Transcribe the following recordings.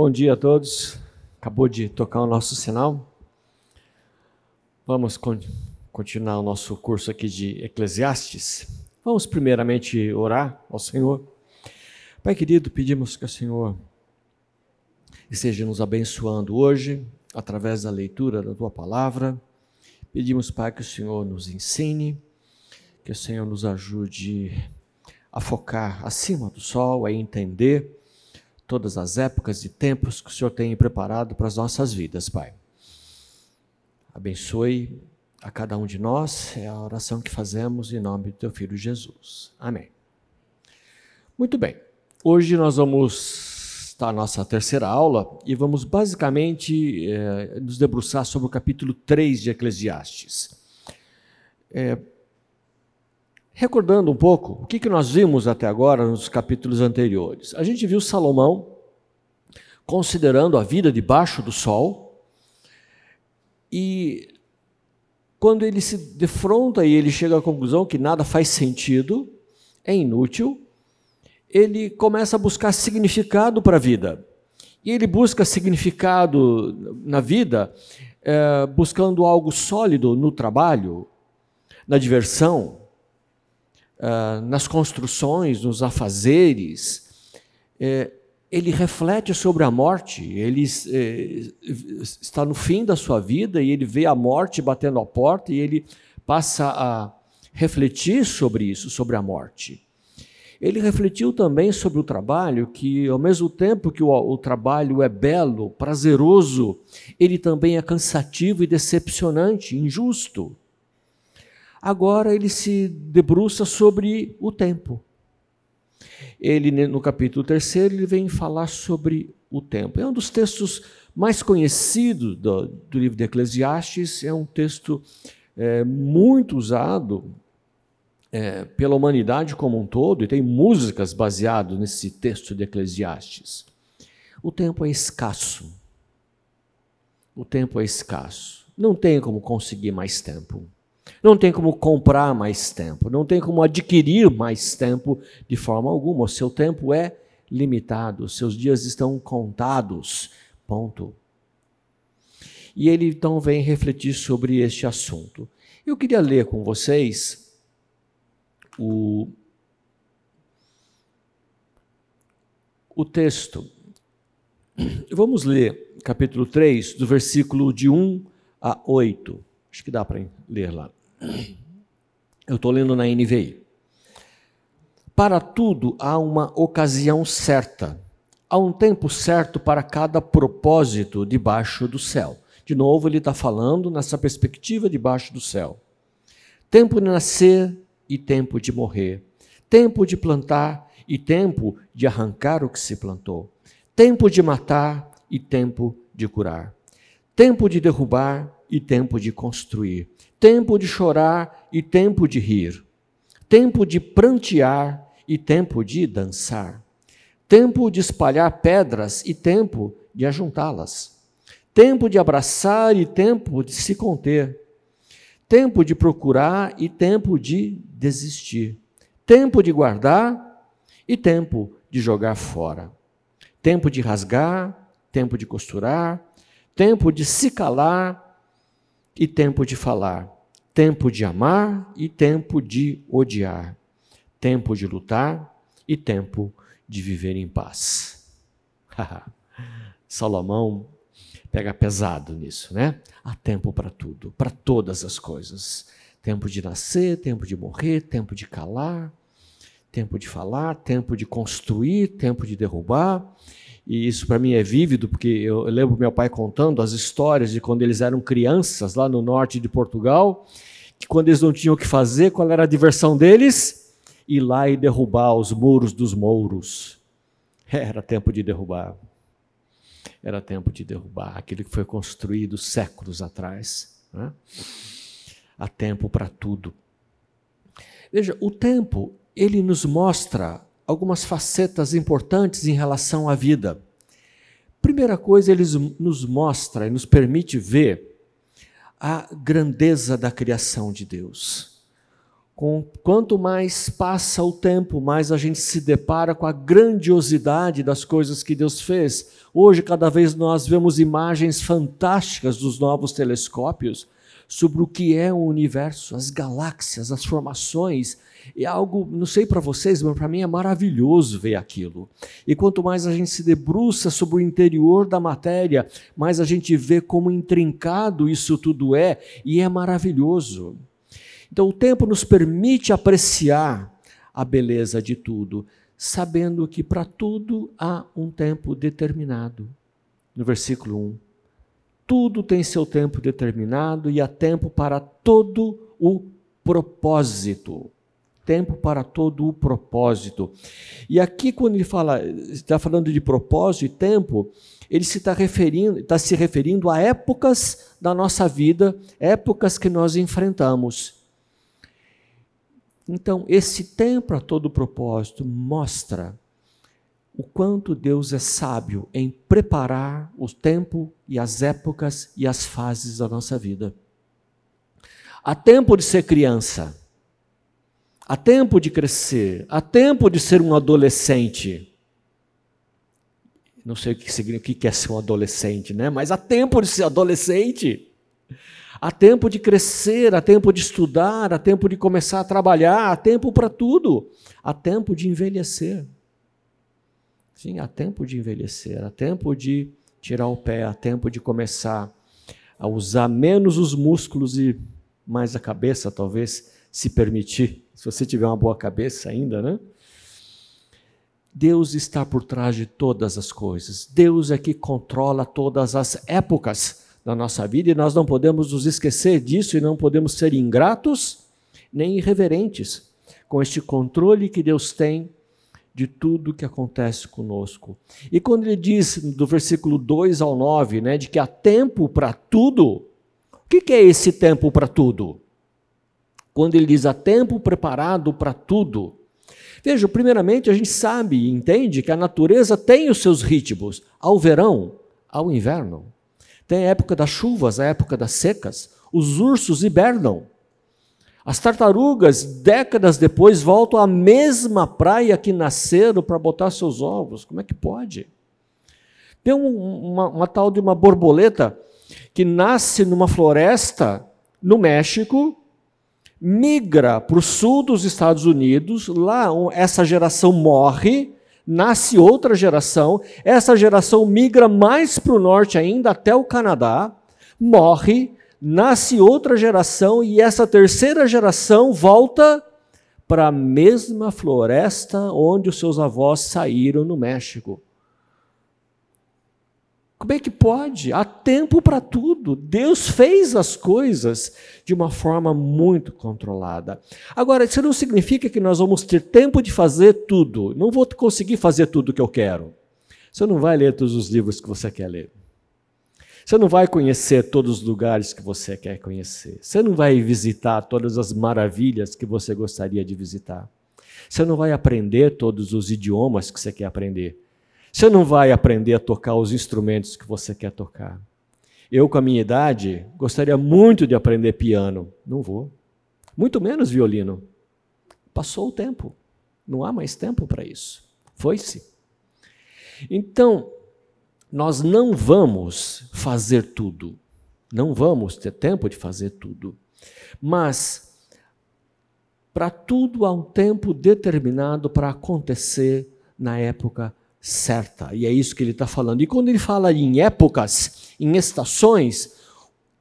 Bom dia a todos. Acabou de tocar o nosso sinal. Vamos con continuar o nosso curso aqui de Eclesiastes. Vamos primeiramente orar ao Senhor. Pai querido, pedimos que o Senhor esteja nos abençoando hoje através da leitura da tua palavra. Pedimos, Pai, que o Senhor nos ensine, que o Senhor nos ajude a focar acima do sol, a entender todas as épocas e tempos que o Senhor tem preparado para as nossas vidas, Pai. Abençoe a cada um de nós, é a oração que fazemos em nome do Teu Filho Jesus. Amém. Muito bem, hoje nós vamos estar nossa terceira aula e vamos basicamente é, nos debruçar sobre o capítulo 3 de Eclesiastes. É, Recordando um pouco, o que, nós vimos até agora nos capítulos anteriores? A gente viu Salomão considerando a vida debaixo do sol e quando ele se defronta e ele chega à conclusão que nada faz sentido, é inútil, ele começa a buscar significado para a vida. E ele busca significado na vida é, buscando algo sólido no trabalho, na diversão, uh, nas construções, nos afazeres, é, ele reflete sobre a morte, ele é, está no fim da sua vida e ele vê a morte batendo à porta e ele passa a refletir sobre isso, sobre a morte. Ele refletiu também sobre o trabalho, que ao mesmo tempo que o, o, trabalho é belo, prazeroso, ele também é cansativo e decepcionante, injusto. Agora ele se debruça sobre o tempo. Ele, no capítulo 3, ele vem falar sobre o tempo. É um dos textos mais conhecidos do, do livro de Eclesiastes, é um texto é, muito usado é, pela humanidade como um todo, e tem músicas baseadas nesse texto de Eclesiastes. O tempo é escasso. O tempo é escasso. Não tem como conseguir mais tempo. Não tem como comprar mais tempo, não tem como adquirir mais tempo de forma alguma. O seu tempo é limitado, os seus dias estão contados. Ponto. E ele então vem refletir sobre este assunto. Eu queria ler com vocês o, o texto. Vamos ler capítulo 3, do versículo de 1 a 8. Acho que dá para ler lá. Eu estou lendo na NVI. Para tudo há uma ocasião certa, há um tempo certo para cada propósito debaixo do céu. De novo, ele está falando nessa perspectiva debaixo do céu. Tempo de nascer e tempo de morrer. Tempo de plantar e tempo de arrancar o que se plantou. Tempo de matar e tempo de curar. Tempo de derrubar e tempo de construir tempo de chorar e tempo de rir, tempo de prantear e tempo de dançar, tempo de espalhar pedras e tempo de ajuntá-las, tempo de abraçar e tempo de se conter, tempo de procurar e tempo de desistir, tempo de guardar e tempo de jogar fora, tempo de rasgar, tempo de costurar, tempo de se calar e tempo de falar, tempo de amar e tempo de odiar, tempo de lutar e tempo de viver em paz. Salomão pega pesado nisso, né? Há tempo para tudo, para todas as coisas. Tempo de nascer, tempo de morrer, tempo de calar, tempo de falar, tempo de construir, tempo de derrubar e isso para mim é vívido, porque eu lembro meu pai contando as histórias de quando eles eram crianças lá no norte de Portugal, que quando eles não tinham o que fazer, qual era a diversão deles? Ir lá e derrubar os muros dos mouros. Era tempo de derrubar. Era tempo de derrubar aquilo que foi construído séculos atrás. Né? Há tempo para tudo. Veja, o tempo, ele nos mostra algumas facetas importantes em relação à vida. Primeira coisa, ele nos mostra e nos permite ver a grandeza da criação de Deus. com, quanto mais passa o tempo, mais a gente se depara com a grandiosidade das coisas que Deus fez. Hoje, cada vez nós vemos imagens fantásticas dos novos telescópios sobre o que é o universo, as galáxias, as formações. É algo, não sei para vocês, mas para mim é maravilhoso ver aquilo. E quanto mais a gente se debruça sobre o interior da matéria, mais a gente vê como intrincado isso tudo é, e é maravilhoso. Então, o tempo nos permite apreciar a beleza de tudo, sabendo que para tudo há um tempo determinado. No versículo 1. Tudo tem seu tempo determinado e há tempo para todo o propósito. Tempo para todo o propósito. E aqui, quando ele fala, está falando de propósito e tempo, ele se está referindo, está se referindo a épocas da nossa vida, épocas que nós enfrentamos. Então, esse tempo a todo propósito mostra o quanto Deus é sábio em preparar o tempo e as épocas e as fases da nossa vida. Há tempo de ser criança, há tempo de crescer, há tempo de ser um adolescente. Não sei o que é ser um adolescente, né? Mas há tempo de ser adolescente. Há tempo de crescer, há tempo de estudar, há tempo de começar a trabalhar, há tempo para tudo. Há tempo de envelhecer. Sim, há tempo de envelhecer, há tempo de tirar o pé, há tempo de começar a usar menos os músculos e mais a cabeça, talvez, se permitir. Se você tiver uma boa cabeça ainda, né? Deus está por trás de todas as coisas. Deus é que controla todas as épocas na nossa vida e nós não podemos nos esquecer disso e não podemos ser ingratos nem irreverentes com este controle que Deus tem de tudo que acontece conosco. E quando ele diz do versículo 2 ao 9, né, de que há tempo para tudo, o que, que é esse tempo para tudo? Quando ele diz há tempo preparado para tudo. Veja, primeiramente a gente sabe e entende que a natureza tem os seus ritmos, ao verão, ao inverno. Tem a época das chuvas, a época das secas. Os ursos hibernam. As tartarugas, décadas depois, voltam à mesma praia que nasceram para botar seus ovos. Como é que pode? Tem um, uma, uma tal de uma borboleta que nasce numa floresta no México, migra para o sul dos Estados Unidos, lá essa geração morre, nasce outra geração, essa geração migra mais para o norte ainda, até o Canadá, morre, nasce outra geração e essa terceira geração volta para a mesma floresta onde os seus avós saíram no México. Como é que pode? Há tempo para tudo. Deus fez as coisas de uma forma muito controlada. Agora, isso não significa que nós vamos ter tempo de fazer tudo. Não vou conseguir fazer tudo o que eu quero. Você não vai ler todos os livros que você quer ler. Você não vai conhecer todos os lugares que você quer conhecer. Você não vai visitar todas as maravilhas que você gostaria de visitar. Você não vai aprender todos os idiomas que você quer aprender. Você não vai aprender a tocar os instrumentos que você quer tocar. Eu, com a minha idade, gostaria muito de aprender piano. Não vou. Muito menos violino. Passou o tempo. Não há mais tempo para isso. Foi-se. Então, nós não vamos fazer tudo. Não vamos ter tempo de fazer tudo. Mas, para tudo há um tempo determinado para acontecer na época certa. E é isso que ele está falando. E quando ele fala em épocas, em estações,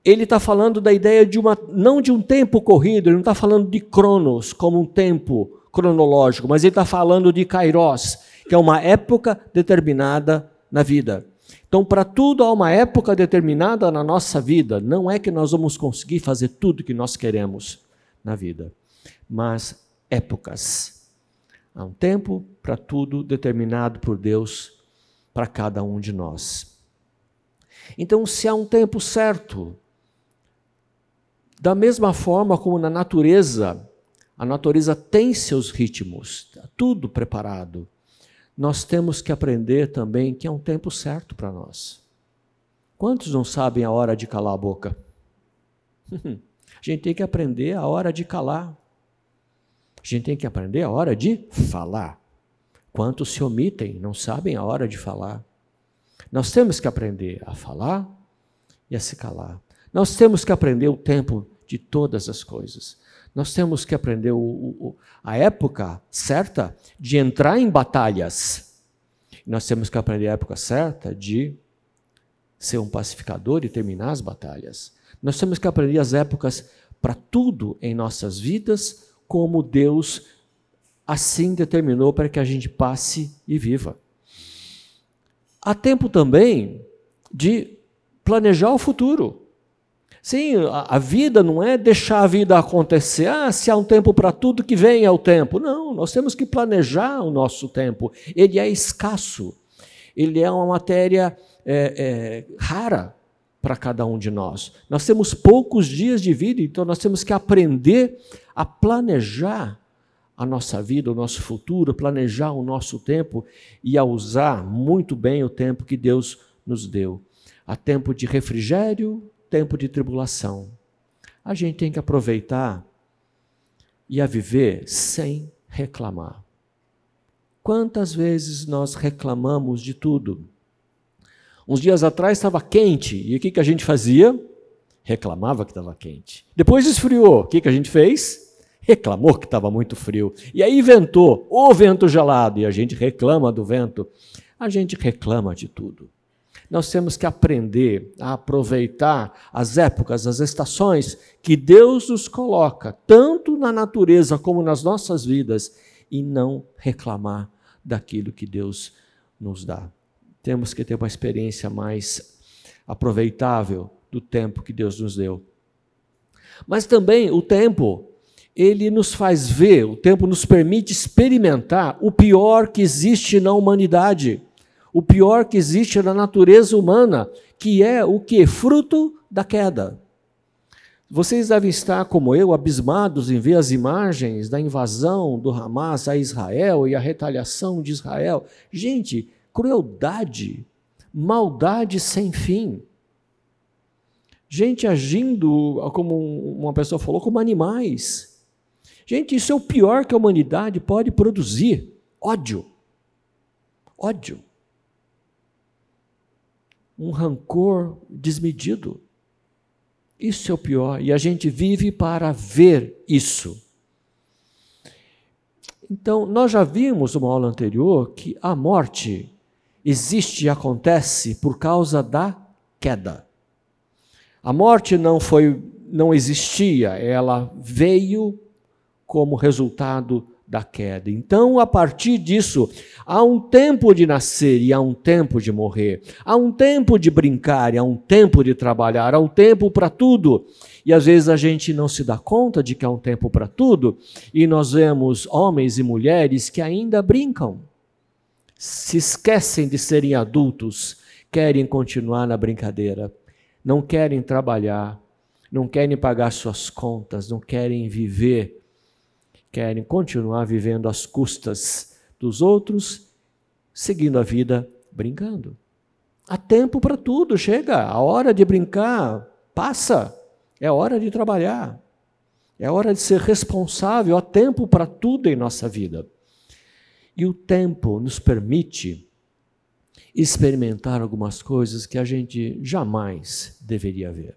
ele está falando da ideia de uma, não de um tempo corrido, ele não está falando de cronos como um tempo cronológico, mas ele está falando de kairos, que é uma época determinada na vida. Então, para tudo há uma época determinada na nossa vida. Não é que nós vamos conseguir fazer tudo que nós queremos na vida, mas épocas. Há um tempo para tudo determinado por Deus para cada um de nós. Então, se há um tempo certo, da mesma forma como na natureza, a natureza tem seus ritmos, está tudo preparado. Nós temos que aprender também que é um tempo certo para nós. Quantos não sabem a hora de calar a boca? a gente tem que aprender a hora de calar. gente tem que aprender a hora de falar. Quantos se omitem, não sabem a hora de falar. Nós temos que aprender a falar e a se calar. Nós temos que aprender o tempo de todas as coisas. Nós temos que aprender o, o, a época certa de entrar em batalhas. Nós temos que aprender a época certa de ser um pacificador e terminar as batalhas. Nós temos que aprender as épocas para tudo em nossas vidas, como Deus assim determinou para que a gente passe e viva. Há tempo também de planejar o futuro. Sim, a, vida não é deixar a vida acontecer. Ah, se há um tempo para tudo, que venha o tempo. Não, nós temos que planejar o nosso tempo. Ele é escasso. Ele é uma matéria é, é, rara para cada um de nós. Nós temos poucos dias de vida, então nós temos que aprender a planejar a nossa vida, o nosso futuro, planejar o nosso tempo e a usar muito bem o tempo que Deus nos deu. Há tempo de refrigério, tempo de tribulação. A gente tem que aproveitar e a viver sem reclamar. Quantas vezes nós reclamamos de tudo? Uns dias atrás estava quente, e o que, que a gente fazia? Reclamava que estava quente. Depois esfriou, o que, que a gente fez? Reclamou que estava muito frio. E aí ventou, o vento gelado, e a gente reclama do vento. A gente reclama de tudo. Nós temos que aprender a aproveitar as épocas, as estações que Deus nos coloca, tanto na natureza como nas nossas vidas, e não reclamar daquilo que Deus nos dá. Temos que ter uma experiência mais aproveitável do tempo que Deus nos deu. Mas também o tempo, ele nos faz ver, o tempo nos permite experimentar o pior que existe na humanidade o pior que existe na natureza humana, que é o que? Fruto da queda. Vocês devem estar, como eu, abismados em ver as imagens da invasão do Hamas a Israel e a retaliação de Israel. Gente, crueldade, maldade sem fim. Gente agindo, como uma pessoa falou, como animais. Gente, isso é o pior que a humanidade pode produzir: ódio. Ódio um rancor desmedido. Isso é o pior, e a gente vive para ver isso. Então, nós já vimos numa aula anterior que a morte existe e acontece por causa da queda. A morte não foi não existia, ela veio como resultado da queda. Então, a partir disso, há um tempo de nascer e há um tempo de morrer. Há um tempo de brincar e há um tempo de trabalhar. Há um tempo para tudo. E às vezes a gente não se dá conta de que há um tempo para tudo e nós vemos homens e mulheres que ainda brincam, se esquecem de serem adultos, querem continuar na brincadeira, não querem trabalhar, não querem pagar suas contas, não querem viver querem continuar vivendo às custas dos outros, seguindo a vida brincando. Há tempo para tudo, chega, a hora de brincar passa, é hora de trabalhar, é hora de ser responsável, há tempo para tudo em nossa vida. E o tempo nos permite experimentar algumas coisas que a gente jamais deveria ver.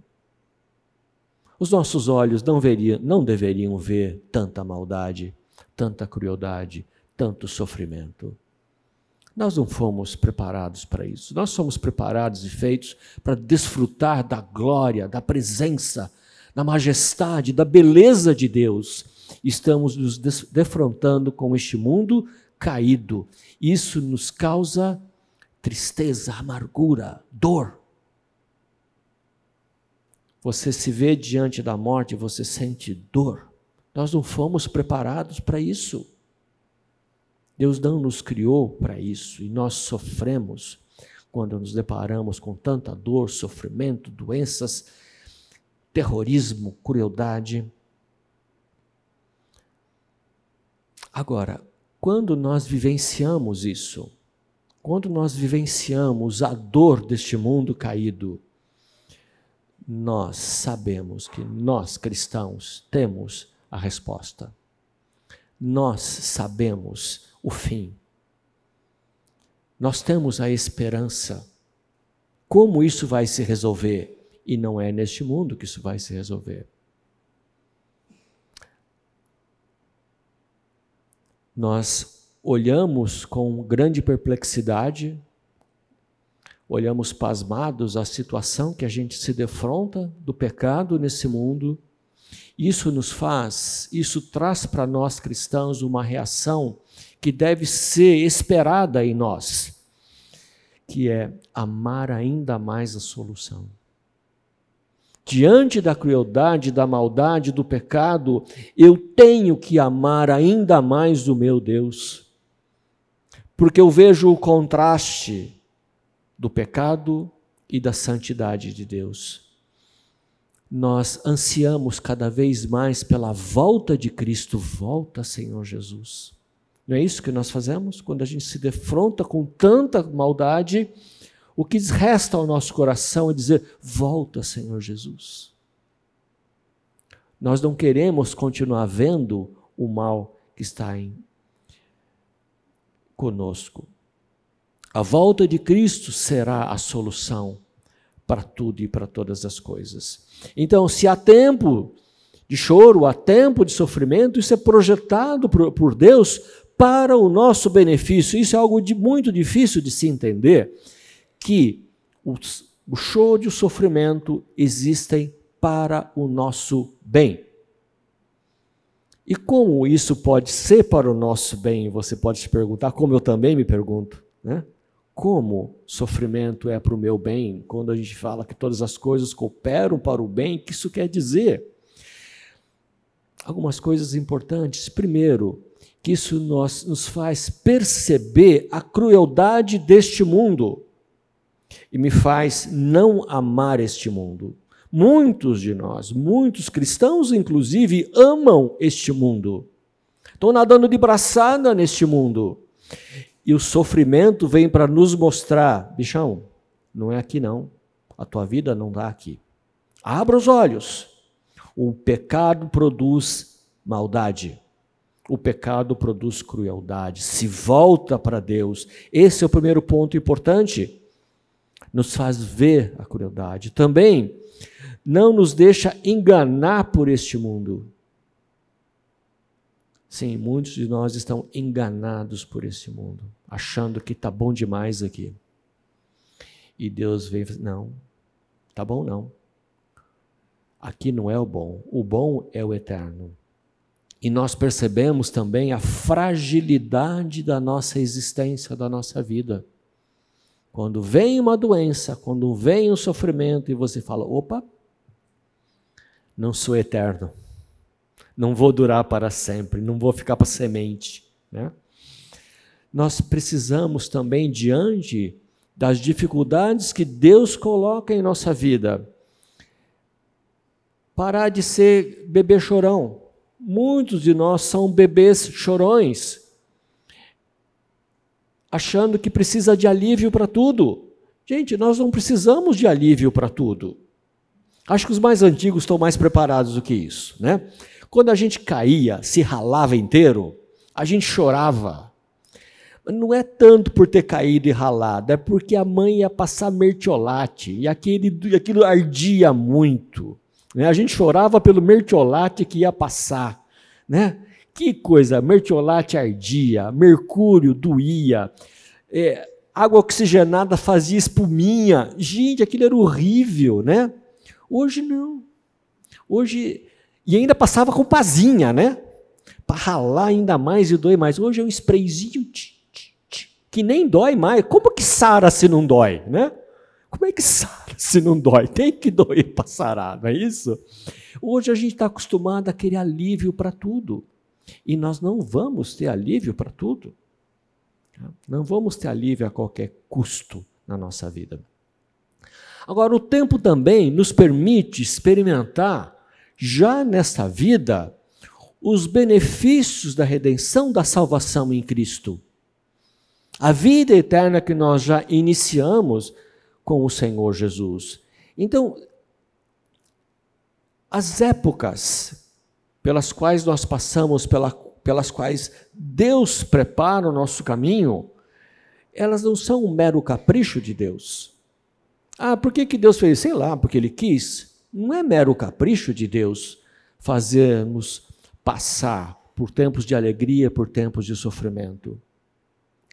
Os nossos olhos não, veriam, não deveriam ver tanta maldade, tanta crueldade, tanto sofrimento. Nós não fomos preparados para isso. Nós somos preparados e feitos para desfrutar da glória, da presença, da majestade, da beleza de Deus. Estamos nos defrontando com este mundo caído. Isso nos causa tristeza, amargura, dor. Você se vê diante da morte, você sente dor. Nós não fomos preparados para isso. Deus não nos criou para isso e nós sofremos quando nos deparamos com tanta dor, sofrimento, doenças, terrorismo, crueldade. Agora, quando nós vivenciamos isso, quando nós vivenciamos a dor deste mundo caído, nós sabemos que nós cristãos temos a resposta. nós sabemos o fim. Nós temos a esperança. Como isso vai se resolver? E não é neste mundo que isso vai se resolver. Nós olhamos com grande perplexidade, olhamos pasmados a situação que a gente se defronta do pecado nesse mundo isso nos faz, isso traz para nós cristãos uma reação que deve ser esperada em nós, que é amar ainda mais a solução. Diante da crueldade, da maldade, do pecado, eu tenho que amar ainda mais o meu Deus, porque eu vejo o contraste do pecado e da santidade de Deus nós ansiamos cada vez mais pela volta de Cristo. Volta, Senhor Jesus. Não é isso que nós fazemos? Quando a gente se defronta com tanta maldade, o que resta ao nosso coração é dizer: Volta, Senhor Jesus. Nós não queremos continuar vendo o mal que está em conosco. A volta de Cristo será a solução para tudo e para todas as coisas. Então, se há tempo de choro, há tempo de sofrimento, isso é projetado por, Deus para o nosso benefício. Isso é algo de muito difícil de se entender, que o, o choro e o sofrimento existem para o nosso bem. E como isso pode ser para o nosso bem? Você pode se perguntar, como eu também me pergunto, né? Como sofrimento é para o meu bem, quando a gente fala que todas as coisas cooperam para o bem, o que isso quer dizer? Algumas coisas importantes. Primeiro, que isso nos, nos faz perceber a crueldade deste mundo e me faz não amar este mundo. Muitos de nós, muitos cristãos inclusive, amam este mundo. Estão nadando de braçada neste mundo. E o sofrimento vem para nos mostrar, bichão, não é aqui não. A tua vida não está aqui. Abra os olhos. O pecado produz maldade. O pecado produz crueldade. Se volta para Deus. Esse é o primeiro ponto importante. Nos faz ver a crueldade. Também não nos deixa enganar por este mundo. Sim, muitos de nós estão enganados por esse mundo, achando que está bom demais aqui. E Deus vem fala, não, tá bom não. Aqui não é o bom, o bom é o eterno. E nós percebemos também a fragilidade da nossa existência, da nossa vida. Quando vem uma doença, quando vem um sofrimento e você fala: opa, não sou eterno não vou durar para sempre, não vou ficar para semente. Né? Nós precisamos também, diante das dificuldades que Deus coloca em nossa vida, parar de ser bebê chorão. Muitos de nós são bebês chorões, achando que precisa de alívio para tudo. Gente, nós não precisamos de alívio para tudo. Acho que os mais antigos estão mais preparados do que isso, né? Quando a gente caía, se ralava inteiro, a gente chorava. Não é tanto por ter caído e ralado, é porque a mãe ia passar mertiolate e aquele, aquilo ardia muito. Né? A gente chorava pelo mertiolate que ia passar. Né? Que coisa, mertiolate ardia, mercúrio doía, é, água oxigenada fazia espuminha. Gente, aquilo era horrível, né? Hoje não. Hoje e ainda passava com pazinha, né? Para ralar ainda mais e doer mais. Hoje é um sprayzinho que nem dói mais. Como que sara se não dói, né? Como é que sara se não dói? Tem que doer para sarar, não é isso? Hoje a gente está acostumado a querer alívio para tudo. E nós não vamos ter alívio para tudo. Não vamos ter alívio a qualquer custo na nossa vida. Agora, o tempo também nos permite experimentar já nesta vida os benefícios da redenção, da salvação em Cristo. A vida eterna que nós já iniciamos com o Senhor Jesus. Então, as épocas pelas quais nós passamos pela pelas quais Deus prepara o nosso caminho, elas não são um mero capricho de Deus. Ah, por que, que Deus fez? Sei lá, porque Ele quis. Não é mero capricho de Deus fazermos passar por tempos de alegria, por tempos de sofrimento.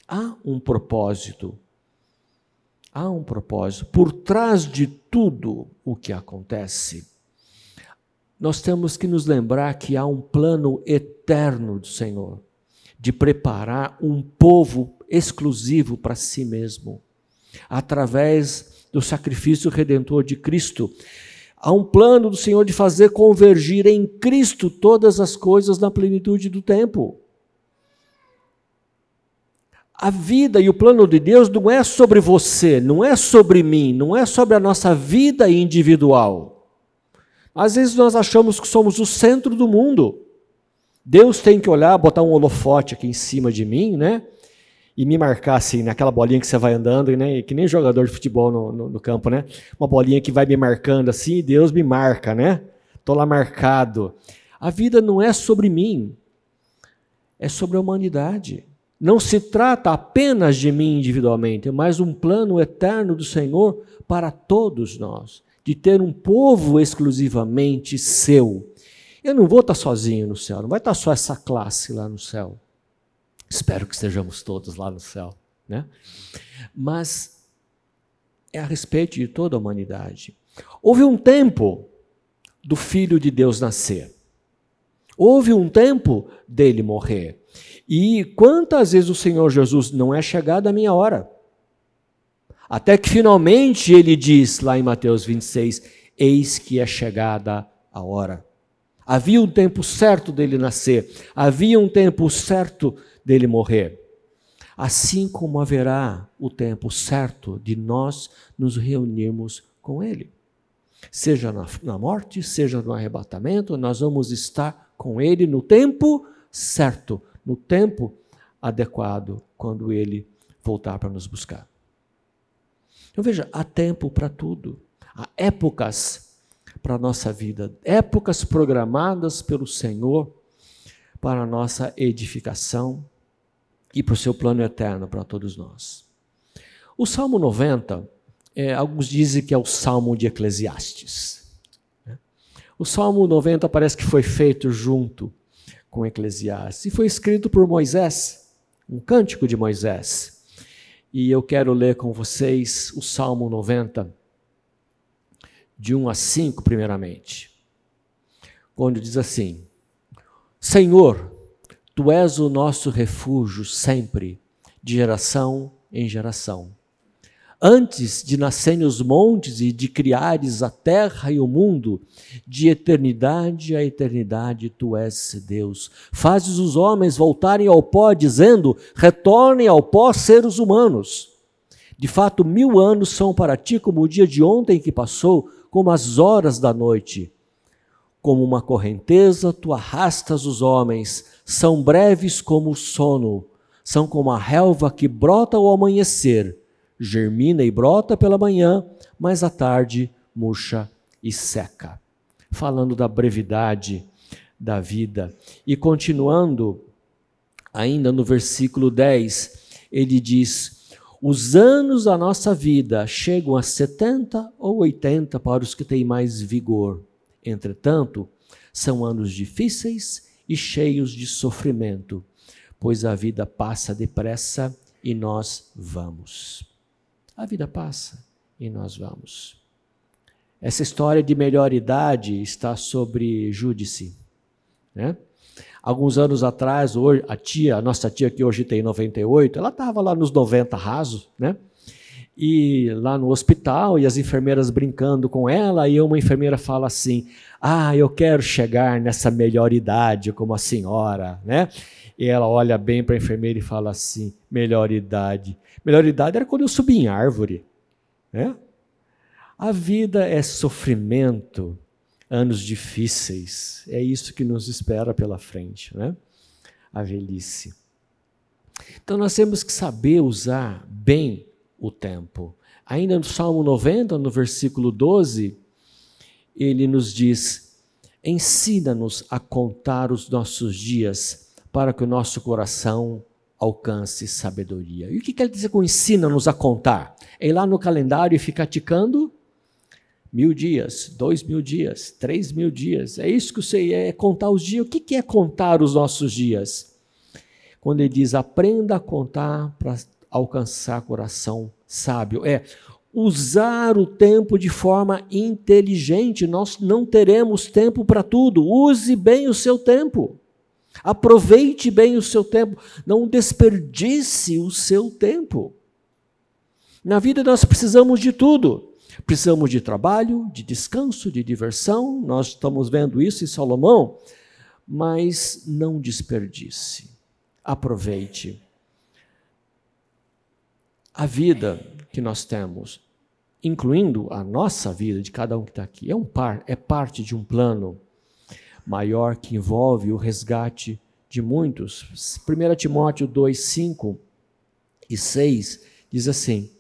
Há um propósito. Há um propósito. Por trás de tudo o que acontece, nós temos que nos lembrar que há um plano eterno do Senhor de preparar um povo exclusivo para si mesmo, através do sacrifício redentor de Cristo. Há um plano do Senhor de fazer convergir em Cristo todas as coisas na plenitude do tempo. A vida e o plano de Deus não é sobre você, não é sobre mim, não é sobre a nossa vida individual. Às vezes nós achamos que somos o centro do mundo. Deus tem que olhar, botar um holofote aqui em cima de mim, né? e me marcar assim, naquela bolinha que você vai andando, né? que nem jogador de futebol no, no, no, campo, né? Uma bolinha que vai me marcando assim, e Deus me marca, né? Estou lá marcado. A vida não é sobre mim, é sobre a humanidade. Não se trata apenas de mim individualmente, mais um plano eterno do Senhor para todos nós, de ter um povo exclusivamente seu. Eu não vou estar sozinho no céu, não vai estar só essa classe lá no céu. Espero que estejamos todos lá no céu, né? Mas é a respeito de toda a humanidade. Houve um tempo do Filho de Deus nascer. Houve um tempo dele morrer. E quantas vezes o Senhor Jesus não é chegado a minha hora? Até que finalmente ele diz lá em Mateus 26: Eis que é chegada a hora. Havia um tempo certo dele nascer, havia um tempo certo dele morrer. Assim como haverá o tempo certo de nós nos reunirmos com ele. Seja na, na morte, seja no arrebatamento, nós vamos estar com ele no tempo certo, no tempo adequado, quando ele voltar para nos buscar. Então veja, há tempo para tudo. Há épocas para a nossa vida, épocas programadas pelo Senhor para a nossa edificação, e para o seu plano eterno para todos nós. O Salmo 90, é, alguns dizem que é o Salmo de Eclesiastes. Né? O Salmo 90 parece que foi feito junto com Eclesiastes e foi escrito por Moisés, um cântico de Moisés. E eu quero ler com vocês o Salmo 90, de 1 a 5, primeiramente, onde diz assim: Senhor, Tu és o nosso refúgio sempre, de geração em geração. Antes de nascerem os montes e de criares a terra e o mundo, de eternidade a eternidade tu és Deus. Fazes os homens voltarem ao pó, dizendo: retornem ao pó seres humanos. De fato, mil anos são para ti como o dia de ontem que passou, como as horas da noite. Como uma correnteza, tu arrastas os homens são breves como o sono, são como a relva que brota ao amanhecer, germina e brota pela manhã, mas à tarde murcha e seca. Falando da brevidade da vida. E continuando, ainda no versículo 10, ele diz: Os anos da nossa vida chegam a 70 ou 80 para os que têm mais vigor. Entretanto, são anos difíceis e cheios de sofrimento, pois a vida passa depressa e nós vamos. A vida passa e nós vamos. Essa história de melhor idade está sobre júdice. Né? Alguns anos atrás, hoje, a tia, a nossa tia que hoje tem 98, ela estava lá nos 90 rasos, né? e lá no hospital e as enfermeiras brincando com ela, e uma enfermeira fala assim: "Ah, eu quero chegar nessa melhor idade como a senhora", né? E ela olha bem para a enfermeira e fala assim: "Melhor idade. Melhor idade era quando eu subi em árvore", né? A vida é sofrimento, anos difíceis. É isso que nos espera pela frente, né? A velhice. Então nós temos que saber usar bem o tempo. Ainda no Salmo 90, no versículo 12, ele nos diz: Ensina-nos a contar os nossos dias, para que o nosso coração alcance sabedoria. E o que quer dizer com ensina-nos a contar? É ir lá no calendário e ficar ticando mil dias, dois mil dias, três mil dias. É isso que você é contar os dias. O que é contar os nossos dias? Quando ele diz aprenda a contar para alcançar coração sábio, é usar o tempo de forma inteligente. Nós não teremos tempo para tudo. Use bem o seu tempo. Aproveite bem o seu tempo. Não desperdice o seu tempo. Na vida nós precisamos de tudo. Precisamos de trabalho, de descanso, de diversão. Nós estamos vendo isso em Salomão. Mas não desperdice. Aproveite. A vida que nós temos, incluindo a nossa vida de cada um que está aqui, é, um par, é parte de um plano maior que envolve o resgate de muitos. 1 Timóteo 2, 5 e 6 diz assim: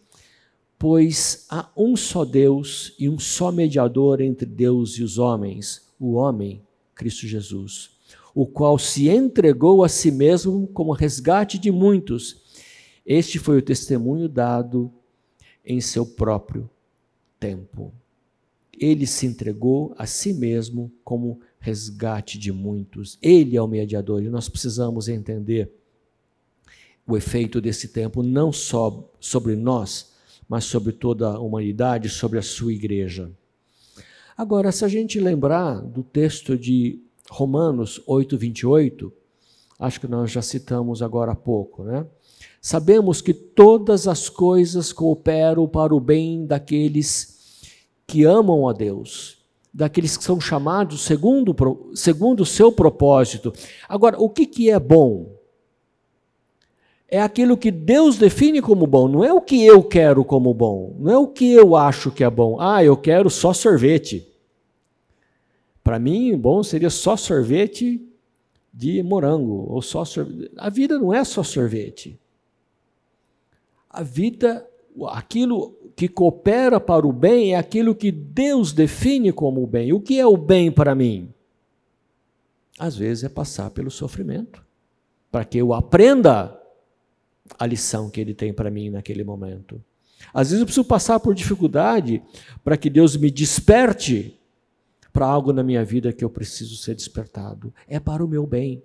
Pois há um só Deus e um só mediador entre Deus e os homens, o homem, Cristo Jesus, o qual se entregou a si mesmo como resgate de muitos. Este foi o testemunho dado em seu próprio tempo. Ele se entregou a si mesmo como resgate de muitos. Ele é o mediador e nós precisamos entender o efeito desse tempo não só sobre nós, mas sobre toda a humanidade, sobre a sua igreja. Agora, se a gente lembrar do texto de Romanos 8, 28, acho que nós já citamos agora há pouco, né? Sabemos que todas as coisas cooperam para o bem daqueles que amam a Deus, daqueles que são chamados segundo, segundo o seu propósito. Agora, o que, que é bom? É aquilo que Deus define como bom, não é o que eu quero como bom, não é o que eu acho que é bom. Ah, eu quero só sorvete. Para mim, bom seria só sorvete de morango, ou só sorvete. A vida não é só sorvete. A vida, aquilo que coopera para o bem é aquilo que Deus define como o bem. O que é o bem para mim? Às vezes é passar pelo sofrimento, para que eu aprenda a lição que ele tem para mim naquele momento. Às vezes eu preciso passar por dificuldade para que Deus me desperte para algo na minha vida que eu preciso ser despertado. É para o meu bem.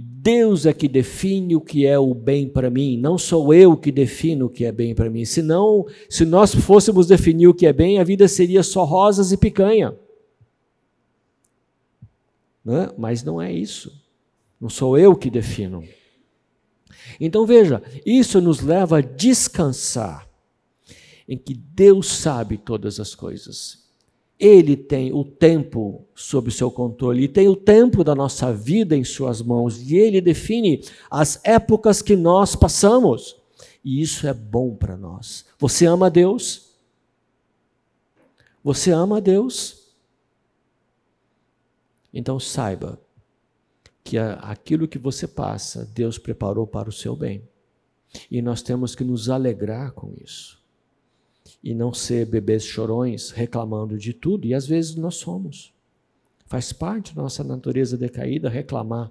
Deus é que define o que é o bem para mim, não sou eu que defino o que é bem para mim. Senão, se nós fôssemos definir o que é bem, a vida seria só rosas e picanha. Né? Mas não é isso. Não sou eu que defino. Então veja, isso nos leva a descansar em que Deus sabe todas as coisas. Ele tem o tempo sob seu controle, e tem o tempo da nossa vida em suas mãos, e ele define as épocas que nós passamos. E isso é bom para nós. Você ama Deus? Você ama Deus? Então saiba que aquilo que você passa, Deus preparou para o seu bem. E nós temos que nos alegrar com isso. E não ser bebês chorões reclamando de tudo, e às vezes nós somos. Faz parte da nossa natureza decaída reclamar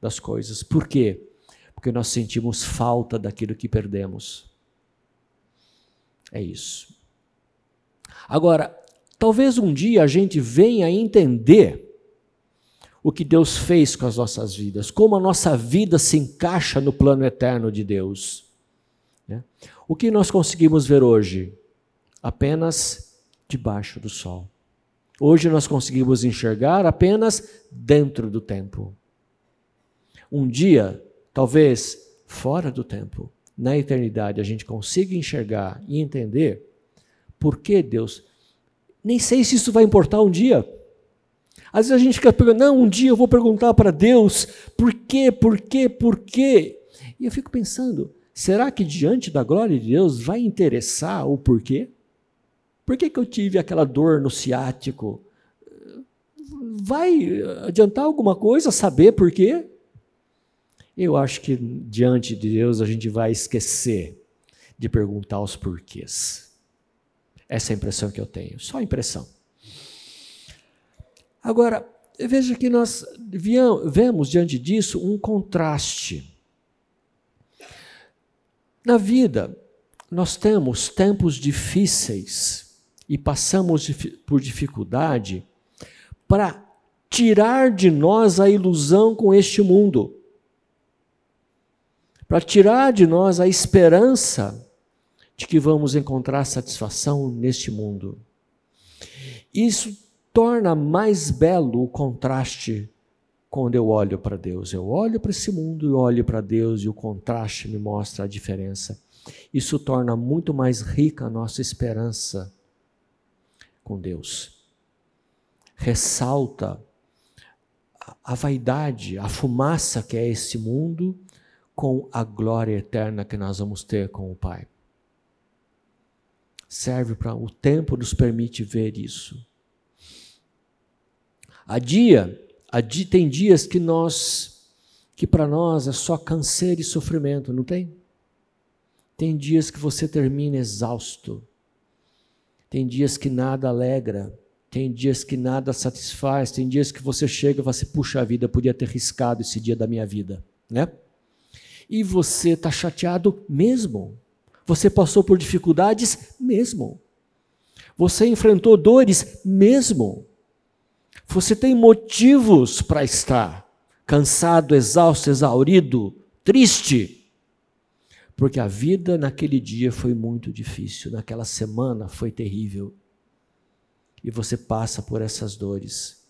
das coisas. Por quê? Porque nós sentimos falta daquilo que perdemos. É isso. Agora, talvez um dia a gente venha a entender o que Deus fez com as nossas vidas, como a nossa vida se encaixa no plano eterno de Deus. Né? O que nós conseguimos ver hoje? Apenas debaixo do sol. Hoje nós conseguimos enxergar apenas dentro do tempo. Um dia, talvez fora do tempo, na eternidade, a gente consiga enxergar e entender por que Deus. Nem sei se isso vai importar um dia. Às vezes a gente fica perguntando, não, um dia eu vou perguntar para Deus por quê, por quê, por quê. E eu fico pensando, será que diante da glória de Deus vai interessar o porquê? Por que, que eu tive aquela dor no ciático? Vai adiantar alguma coisa saber por quê? Eu acho que diante de Deus a gente vai esquecer de perguntar os porquês. Essa é a impressão que eu tenho, só impressão. Agora, veja que nós vemos diante disso um contraste. Na vida, nós temos tempos difíceis e passamos por dificuldade para tirar de nós a ilusão com este mundo, para tirar de nós a esperança de que vamos encontrar satisfação neste mundo. Isso torna mais belo o contraste quando eu olho para Deus. Eu olho para esse mundo e olho para Deus e o contraste me mostra a diferença. Isso torna muito mais rica a nossa esperança com Deus. Ressalta a vaidade, a fumaça que é esse mundo com a glória eterna que nós vamos ter com o Pai. Serve para o tempo nos permite ver isso. Há dia, dia, tem dias que nós, que para nós é só canseiro e sofrimento, não tem? Tem dias que você termina exausto. Tem dias que nada alegra. Tem dias que nada satisfaz. Tem dias que você chega e fala assim, puxa vida, podia ter riscado esse dia da minha vida, né? E você está chateado mesmo. Você passou por dificuldades mesmo. Você enfrentou dores mesmo. Você tem motivos para estar cansado, exausto, exaurido, triste. Porque a vida naquele dia foi muito difícil, naquela semana foi terrível. E você passa por essas dores.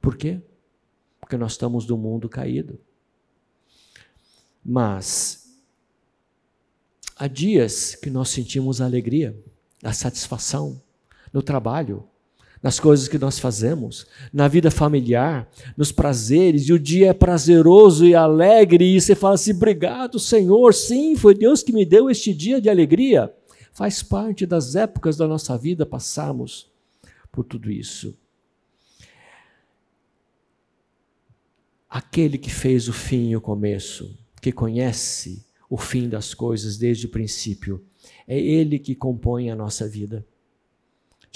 Por quê? Porque nós estamos no mundo caído. Mas há dias que nós sentimos a alegria, a satisfação no trabalho, nas coisas que nós fazemos, na vida familiar, nos prazeres, e o dia é prazeroso e alegre, e você fala assim: obrigado, Senhor, sim, foi Deus que me deu este dia de alegria. Faz parte das épocas da nossa vida passarmos por tudo isso. Aquele que fez o fim e o começo, que conhece o fim das coisas desde o princípio, é Ele que compõe a nossa vida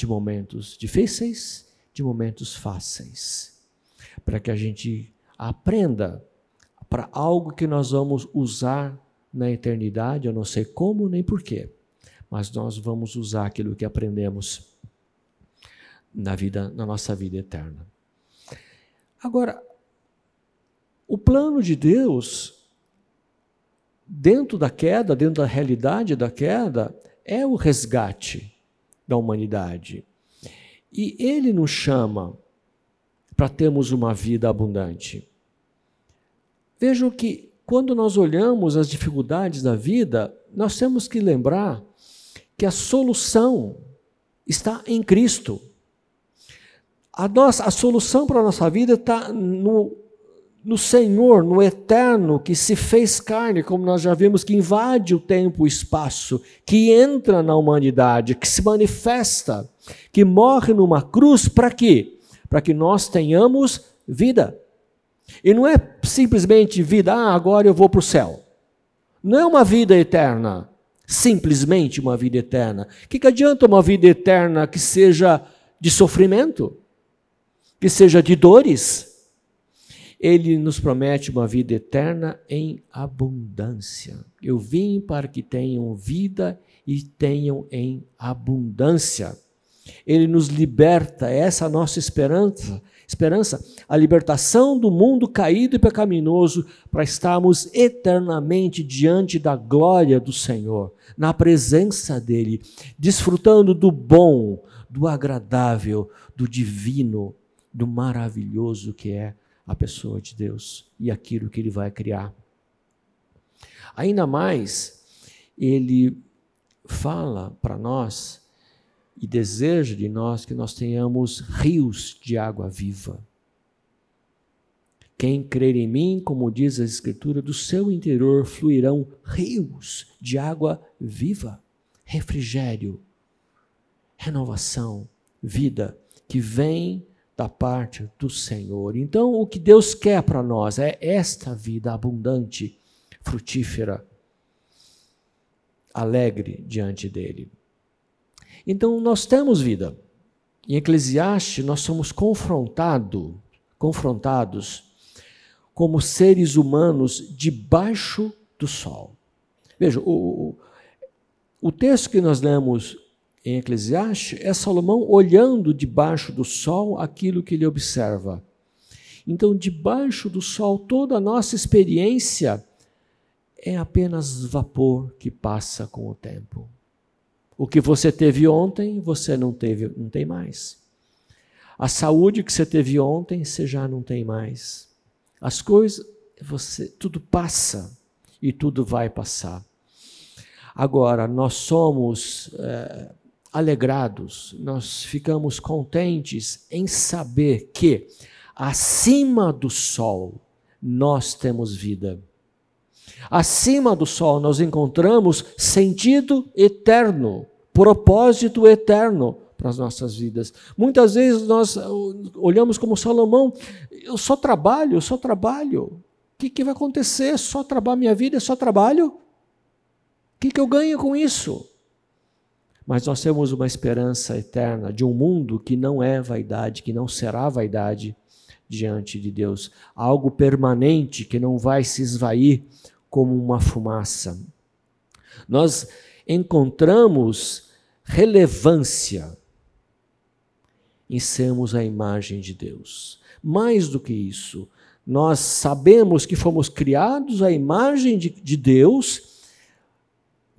de momentos difíceis, de momentos fáceis, para que a gente aprenda para algo que nós vamos usar na eternidade, eu não sei como nem porquê, mas nós vamos usar aquilo que aprendemos na vida, na nossa vida eterna. Agora, o plano de Deus dentro da queda, dentro da realidade da queda, é o resgate da humanidade. E ele nos chama para termos uma vida abundante. Vejam que quando nós olhamos as dificuldades da vida, nós temos que lembrar que a solução está em Cristo. A, nossa, a solução para a nossa vida está no no Senhor, no eterno, que se fez carne, como nós já vimos, que invade o tempo e o espaço, que entra na humanidade, que se manifesta, que morre numa cruz, para quê? Para que nós tenhamos vida. E não é simplesmente vida, ah, agora eu vou para o céu. Não é uma vida eterna, simplesmente uma vida eterna. O que, que adianta uma vida eterna que seja de sofrimento, que seja de dores? Ele nos promete uma vida eterna em abundância. Eu vim para que tenham vida e tenham em abundância. Ele nos liberta, essa é a nossa esperança, esperança, a libertação do mundo caído e pecaminoso para estarmos eternamente diante da glória do Senhor, na presença dele, desfrutando do bom, do agradável, do divino, do maravilhoso que é a pessoa de Deus e aquilo que ele vai criar. Ainda mais, ele fala para nós e deseja de nós que nós tenhamos rios de água viva. Quem crer em mim, como diz a Escritura, do seu interior fluirão rios de água viva, refrigério, renovação, vida que vem da parte do Senhor. Então, o que Deus quer para nós é esta vida abundante, frutífera, alegre diante dele. Então, nós temos vida. Em Eclesiastes, nós somos confrontados confrontados como seres humanos debaixo do sol. Veja, o, o texto que nós lemos em Eclesiastes é Salomão olhando debaixo do sol aquilo que ele observa. Então, debaixo do sol, toda a nossa experiência é apenas vapor que passa com o tempo. O que você teve ontem, você não teve, não tem mais. A saúde que você teve ontem, você já não tem mais. As coisas, você, tudo passa e tudo vai passar. Agora, nós somos é, alegrados, nós ficamos contentes em saber que acima do sol nós temos vida. Acima do sol nós encontramos sentido eterno, propósito eterno para as nossas vidas. Muitas vezes nós uh, olhamos como Salomão, eu só trabalho, eu só trabalho. O que, que vai acontecer? Só trabalho, minha vida só trabalho? O que, que eu ganho com isso? Mas nós temos uma esperança eterna de um mundo que não é vaidade, que não será vaidade diante de Deus. Algo permanente que não vai se esvair como uma fumaça. Nós encontramos relevância em sermos a imagem de Deus. Mais do que isso, nós sabemos que fomos criados à imagem de, de Deus,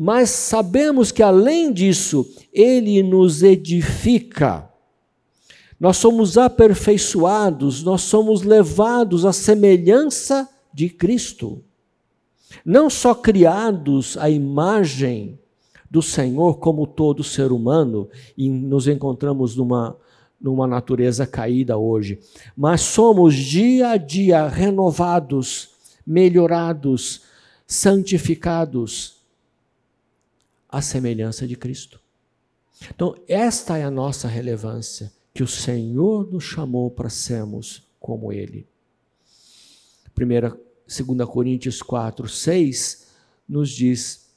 mas sabemos que além disso, Ele nos edifica. Nós somos aperfeiçoados, nós somos levados à semelhança de Cristo não só criados à imagem do Senhor como todo ser humano, e nos encontramos numa, numa natureza caída hoje, mas somos dia a dia renovados, melhorados, santificados à semelhança de Cristo. Então, esta é a nossa relevância, que o Senhor nos chamou para sermos como Ele. Primeira 2 Coríntios 4, 6, nos diz: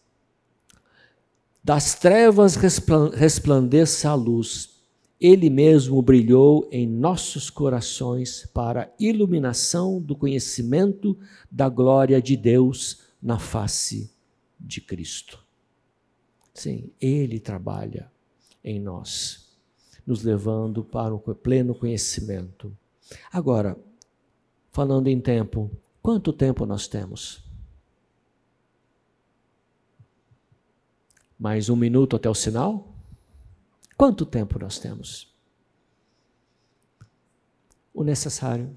Das trevas resplandeça a luz, ele mesmo brilhou em nossos corações para a iluminação do conhecimento da glória de Deus na face de Cristo. Sim, ele trabalha em nós, nos levando para o pleno conhecimento. Agora, falando em tempo, Quanto tempo nós temos? Mais um minuto até o sinal? Quanto tempo nós temos? O necessário.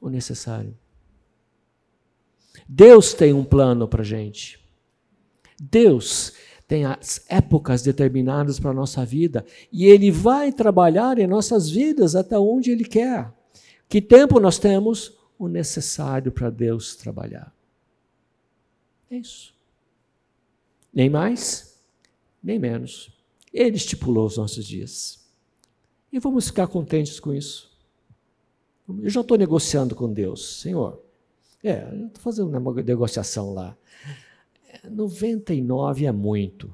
O necessário. Deus tem um plano para gente. Deus tem as épocas determinadas para a nossa vida e Ele vai trabalhar em nossas vidas até onde Ele quer. Que tempo nós temos? o necessário para Deus trabalhar. É isso. Nem mais, nem menos. Ele estipulou os nossos dias. E vamos ficar contentes com isso. Eu já estou negociando com Deus, Senhor. É, estou fazendo uma negociação lá. 99 é muito,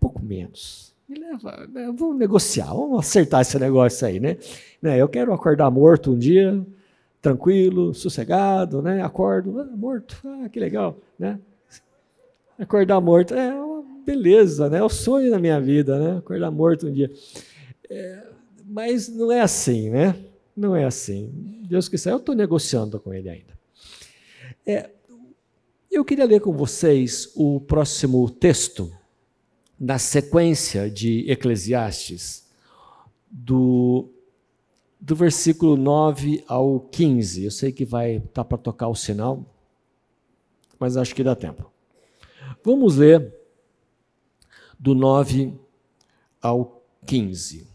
pouco menos. Me leva, né, vamos negociar, vamos acertar esse negócio aí, né? né eu quero acordar morto um dia, tranquilo, sossegado, né? Acordo, ah, morto, ah, que legal, né? Acordar morto é uma beleza, né? É o sonho da minha vida, né? Acordar morto um dia. É, mas não é assim, né? Não é assim. Deus quiser, eu estou negociando com ele ainda. É, eu queria ler com vocês o próximo texto na sequência de Eclesiastes, do do versículo 9 ao 15. Eu sei que vai estar tá para tocar o sinal, mas acho que dá tempo. Vamos ler do 9 ao 15.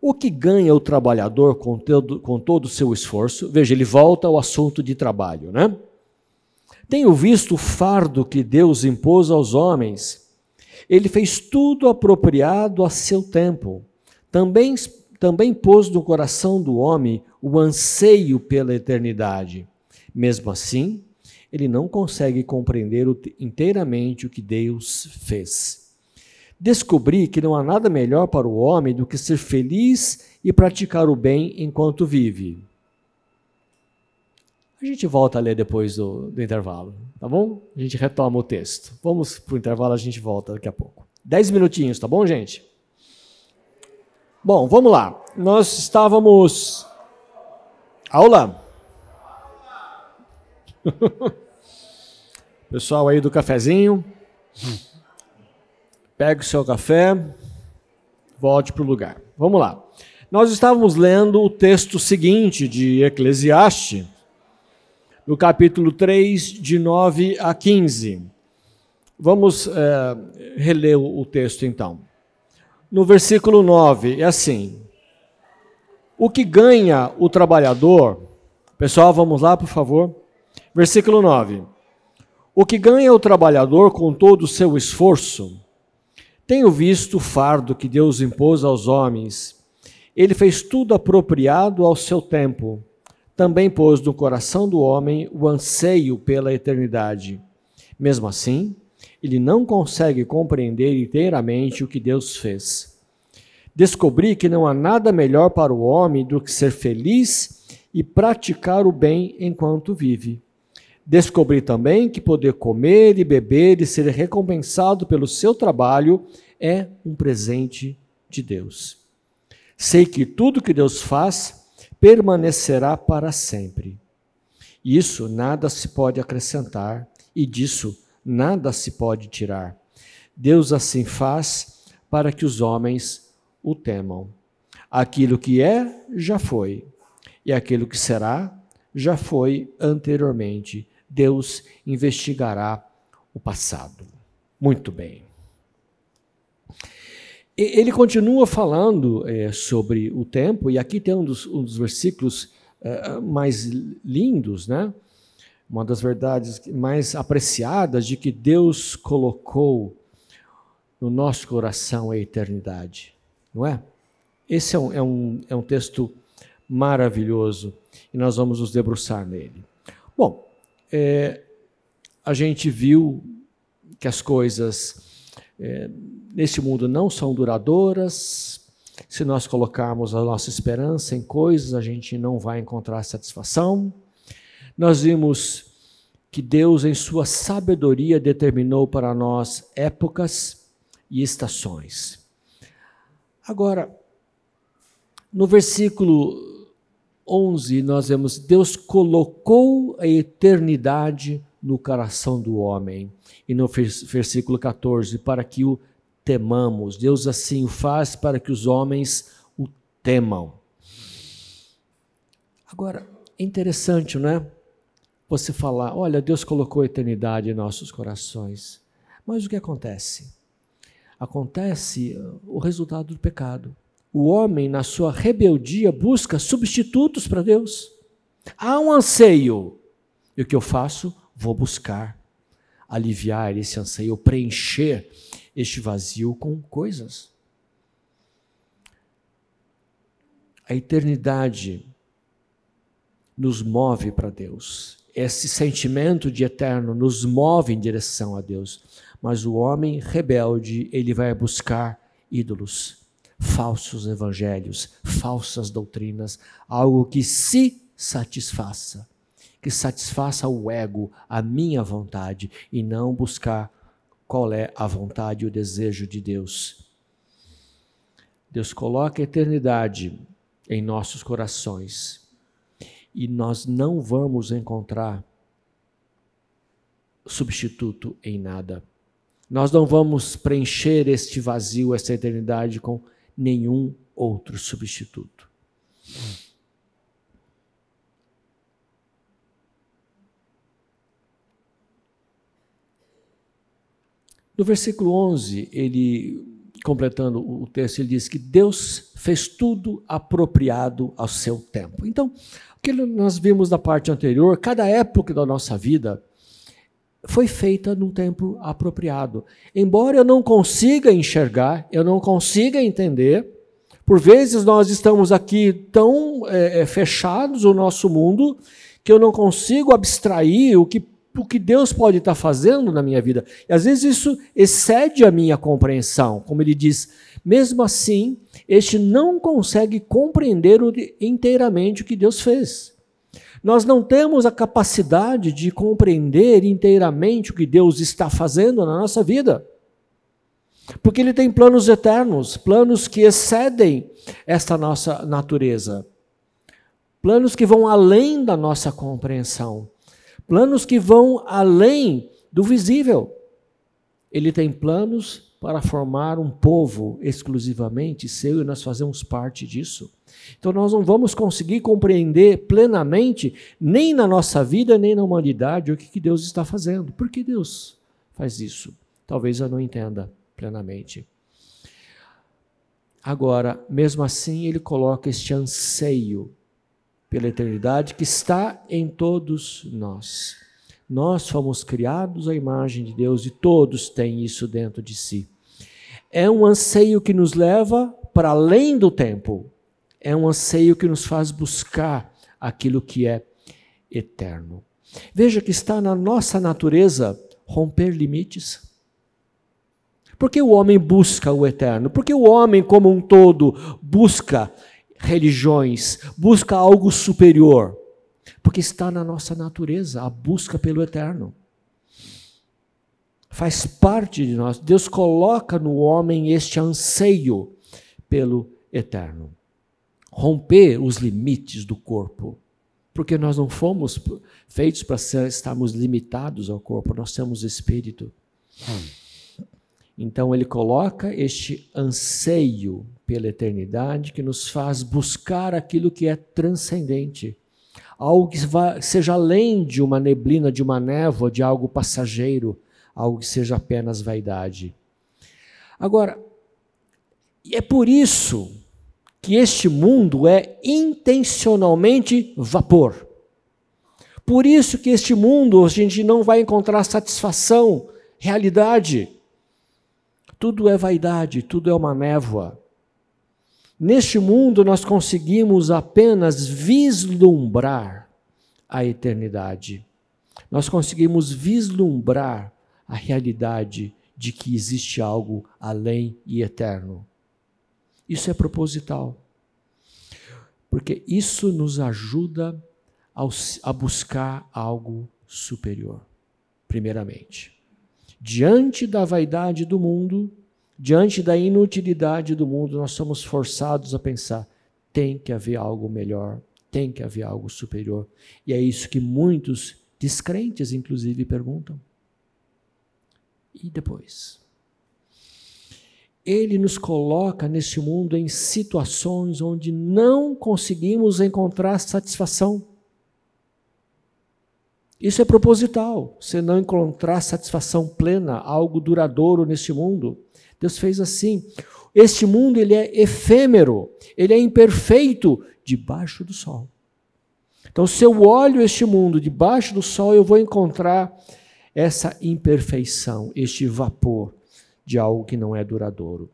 O que ganha o trabalhador com todo, com todo o seu esforço? Veja, ele volta ao assunto de trabalho, né? Tenho visto o fardo que Deus impôs aos homens. Ele fez tudo apropriado a seu tempo. Também também pôs no coração do homem o anseio pela eternidade. Mesmo assim, ele não consegue compreender inteiramente o que Deus fez. Descobri que não há nada melhor para o homem do que ser feliz e praticar o bem enquanto vive. A gente volta a ler depois do, do intervalo, tá bom? A gente retoma o texto. Vamos para o intervalo, a gente volta daqui a pouco. Dez minutinhos, tá bom, gente? Bom, vamos lá. Nós estávamos. Aula? Pessoal aí do cafezinho. Pegue o seu café, volte para o lugar. Vamos lá. Nós estávamos lendo o texto seguinte de Eclesiastes, no capítulo 3, de 9 a 15. Vamos é, reler o texto então. No versículo 9, é assim: O que ganha o trabalhador, pessoal, vamos lá, por favor. Versículo 9: O que ganha o trabalhador com todo o seu esforço, tenho visto o fardo que Deus impôs aos homens ele fez tudo apropriado ao seu tempo. Também pôs no coração do homem o anseio pela eternidade. Mesmo assim, ele não consegue compreender inteiramente o que Deus fez. Descobri que não há nada melhor para o homem do que ser feliz e praticar o bem enquanto vive. Descobri também que poder comer e beber e ser recompensado pelo seu trabalho é um presente de Deus. Sei que tudo que Deus faz permanecerá para sempre. Isso nada se pode acrescentar e disso nada se pode tirar. Deus assim faz para que os homens o temam. Aquilo que é, já foi, e aquilo que será, já foi anteriormente. Deus investigará o passado. Muito bem. Ele continua falando é, sobre o tempo, e aqui tem um dos, um dos versículos é, mais lindos, né? uma das verdades mais apreciadas de que Deus colocou no nosso coração a eternidade, não é? Esse é um, é um, é um texto maravilhoso e nós vamos nos debruçar nele. Bom, é, a gente viu que as coisas é, neste mundo não são duradouras. Se nós colocarmos a nossa esperança em coisas, a gente não vai encontrar satisfação. Nós vimos que Deus, em sua sabedoria, determinou para nós épocas e estações. Agora, no versículo 11, nós vemos: Deus colocou a eternidade no coração do homem. E no versículo 14, para que o temamos. Deus assim o faz para que os homens o temam. Agora, é interessante, não é? Você falar, olha, Deus colocou a eternidade em nossos corações. Mas o que acontece? Acontece uh, o resultado do pecado. O homem, na sua rebeldia, busca substitutos para Deus. Há um anseio. E o que eu faço? Vou buscar aliviar esse anseio, preencher este vazio com coisas. A eternidade nos move para Deus. Esse sentimento de eterno nos move em direção a Deus. Mas o homem rebelde, ele vai buscar ídolos, falsos evangelhos, falsas doutrinas, algo que se satisfaça, que satisfaça o ego, a minha vontade, e não buscar qual é a vontade e o desejo de Deus. Deus coloca a eternidade em nossos corações e nós não vamos encontrar substituto em nada. Nós não vamos preencher este vazio, esta eternidade com nenhum outro substituto. No versículo 11, ele, completando o texto, ele diz que Deus fez tudo apropriado ao seu tempo. Então, o que nós vimos na parte anterior, cada época da nossa vida foi feita num tempo apropriado. Embora eu não consiga enxergar, eu não consiga entender, por vezes nós estamos aqui tão é, fechados o nosso mundo que eu não consigo abstrair o que o que Deus pode estar fazendo na minha vida. E às vezes isso excede a minha compreensão. Como ele diz, mesmo assim, este não consegue compreender inteiramente o que Deus fez. Nós não temos a capacidade de compreender inteiramente o que Deus está fazendo na nossa vida. Porque Ele tem planos eternos, planos que excedem esta nossa natureza, planos que vão além da nossa compreensão, planos que vão além do visível. Ele tem planos para formar um povo exclusivamente seu e nós fazemos parte disso. Então nós não vamos conseguir compreender plenamente, nem na nossa vida, nem na humanidade, o que Deus está fazendo. Por que Deus faz isso? Talvez eu não entenda plenamente. Agora, mesmo assim, ele coloca este anseio pela eternidade que está em todos nós. Nós fomos criados à imagem de Deus e todos têm isso dentro de si. É um anseio que nos leva para além do tempo. É um anseio que nos faz buscar aquilo que é eterno. Veja que está na nossa natureza romper limites. Por que o homem busca o eterno? Porque o homem, como um todo, busca religiões, busca algo superior. Porque está na nossa natureza a busca pelo eterno. Faz parte de nós. Deus coloca no homem este anseio pelo eterno. Romper os limites do corpo. Porque nós não fomos feitos para estarmos limitados ao corpo, nós temos espírito. Hum. Então ele coloca este anseio pela eternidade que nos faz buscar aquilo que é transcendente, algo que seja além de uma neblina, de uma névoa, de algo passageiro, algo que seja apenas vaidade. Agora, é por isso que este mundo é intencionalmente vapor. Por isso que este mundo a gente não vai encontrar satisfação, realidade tudo é vaidade, tudo é uma névoa. Neste mundo nós conseguimos apenas vislumbrar a eternidade. Nós conseguimos vislumbrar a realidade de que existe algo além e eterno. Isso é proposital. Porque isso nos ajuda a buscar algo superior, primeiramente diante da vaidade do mundo, diante da inutilidade do mundo, nós somos forçados a pensar: tem que haver algo melhor, tem que haver algo superior. E é isso que muitos descrentes, inclusive, perguntam. E depois? Ele nos coloca neste mundo em situações onde não conseguimos encontrar satisfação. Isso é proposital. Você não encontrar satisfação plena, algo duradouro neste mundo. Deus fez assim. Este mundo ele é efêmero, ele é imperfeito debaixo do sol. Então, se eu olho este mundo debaixo do sol, eu vou encontrar essa imperfeição, este vapor de algo que não é duradouro.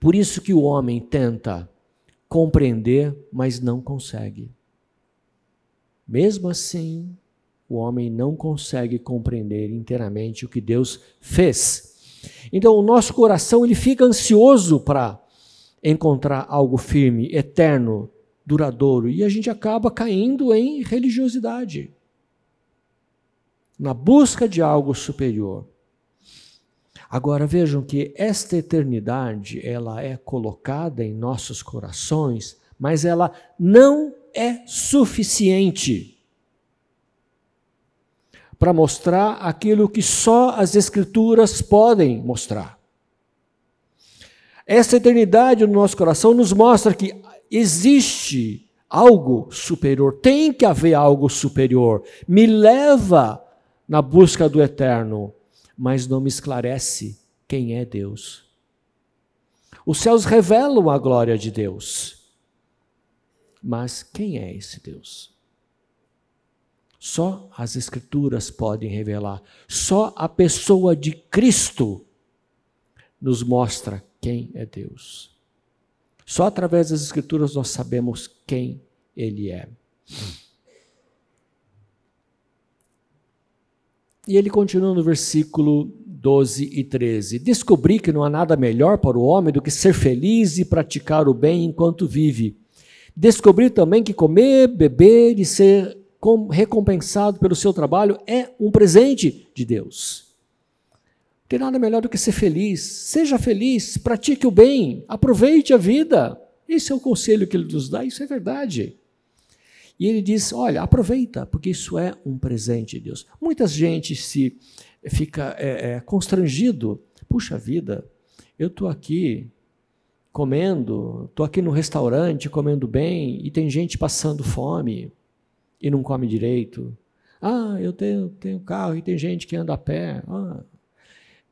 Por isso que o homem tenta compreender, mas não consegue. Mesmo assim, o homem não consegue compreender inteiramente o que Deus fez. Então, o nosso coração ele fica ansioso para encontrar algo firme, eterno, duradouro, e a gente acaba caindo em religiosidade, na busca de algo superior. Agora vejam que esta eternidade, ela é colocada em nossos corações, mas ela não é suficiente para mostrar aquilo que só as Escrituras podem mostrar. Essa eternidade no nosso coração nos mostra que existe algo superior, tem que haver algo superior. Me leva na busca do eterno, mas não me esclarece quem é Deus. Os céus revelam a glória de Deus, mas quem é esse Deus? Só as Escrituras podem revelar. Só a pessoa de Cristo nos mostra quem é Deus. Só através das Escrituras nós sabemos quem Ele é. E ele continua no versículo 12 e 13: Descobri que não há nada melhor para o homem do que ser feliz e praticar o bem enquanto vive. Descobri também que comer, beber e ser recompensado pelo seu trabalho é um presente de Deus. Não tem nada melhor do que ser feliz. Seja feliz, pratique o bem, aproveite a vida. Esse é o conselho que ele nos dá, isso é verdade. E ele diz: olha, aproveita, porque isso é um presente de Deus. Muita gente se fica é, é, constrangido. Puxa vida, eu estou aqui comendo, estou aqui no restaurante comendo bem e tem gente passando fome e não come direito. Ah, eu tenho, tenho carro e tem gente que anda a pé. Ah.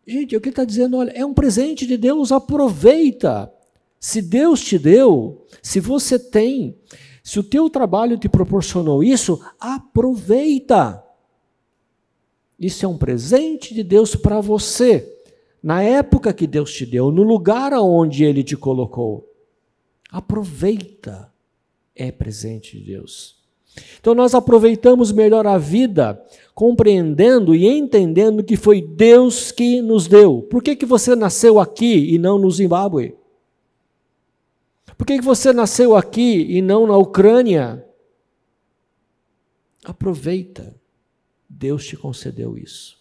Gente, o que ele está dizendo, olha, é um presente de Deus, aproveita. Se Deus te deu, se você tem, se o teu trabalho te proporcionou isso, aproveita. Isso é um presente de Deus para você, na época que Deus te deu, no lugar aonde Ele te colocou. Aproveita, é presente de Deus. Então nós aproveitamos melhor a vida, compreendendo e entendendo que foi Deus que nos deu. Por que, que você nasceu aqui e não no Zimbábue? Por que, que você nasceu aqui e não na Ucrânia? Aproveita. Deus te concedeu isso.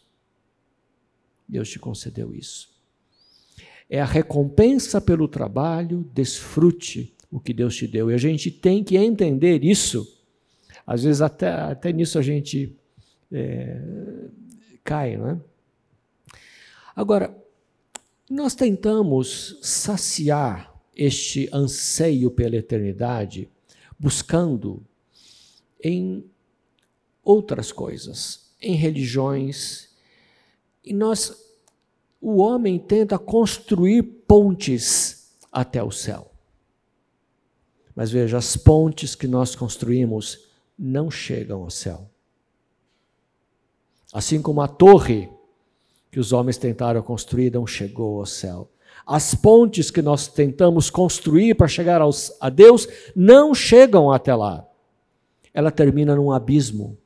Deus te concedeu isso. É a recompensa pelo trabalho, desfrute o que Deus te deu. E a gente tem que entender isso. Às vezes, até, até nisso a gente é, cai, não é? Agora, nós tentamos saciar este anseio pela eternidade, buscando em outras coisas, em religiões. E nós, o homem tenta construir pontes até o céu. Mas veja, as pontes que nós construímos não chegam ao céu. Assim como a torre que os homens tentaram construir não chegou ao céu. As pontes que nós tentamos construir para chegar aos, a Deus não chegam até lá. Ela termina num abismo.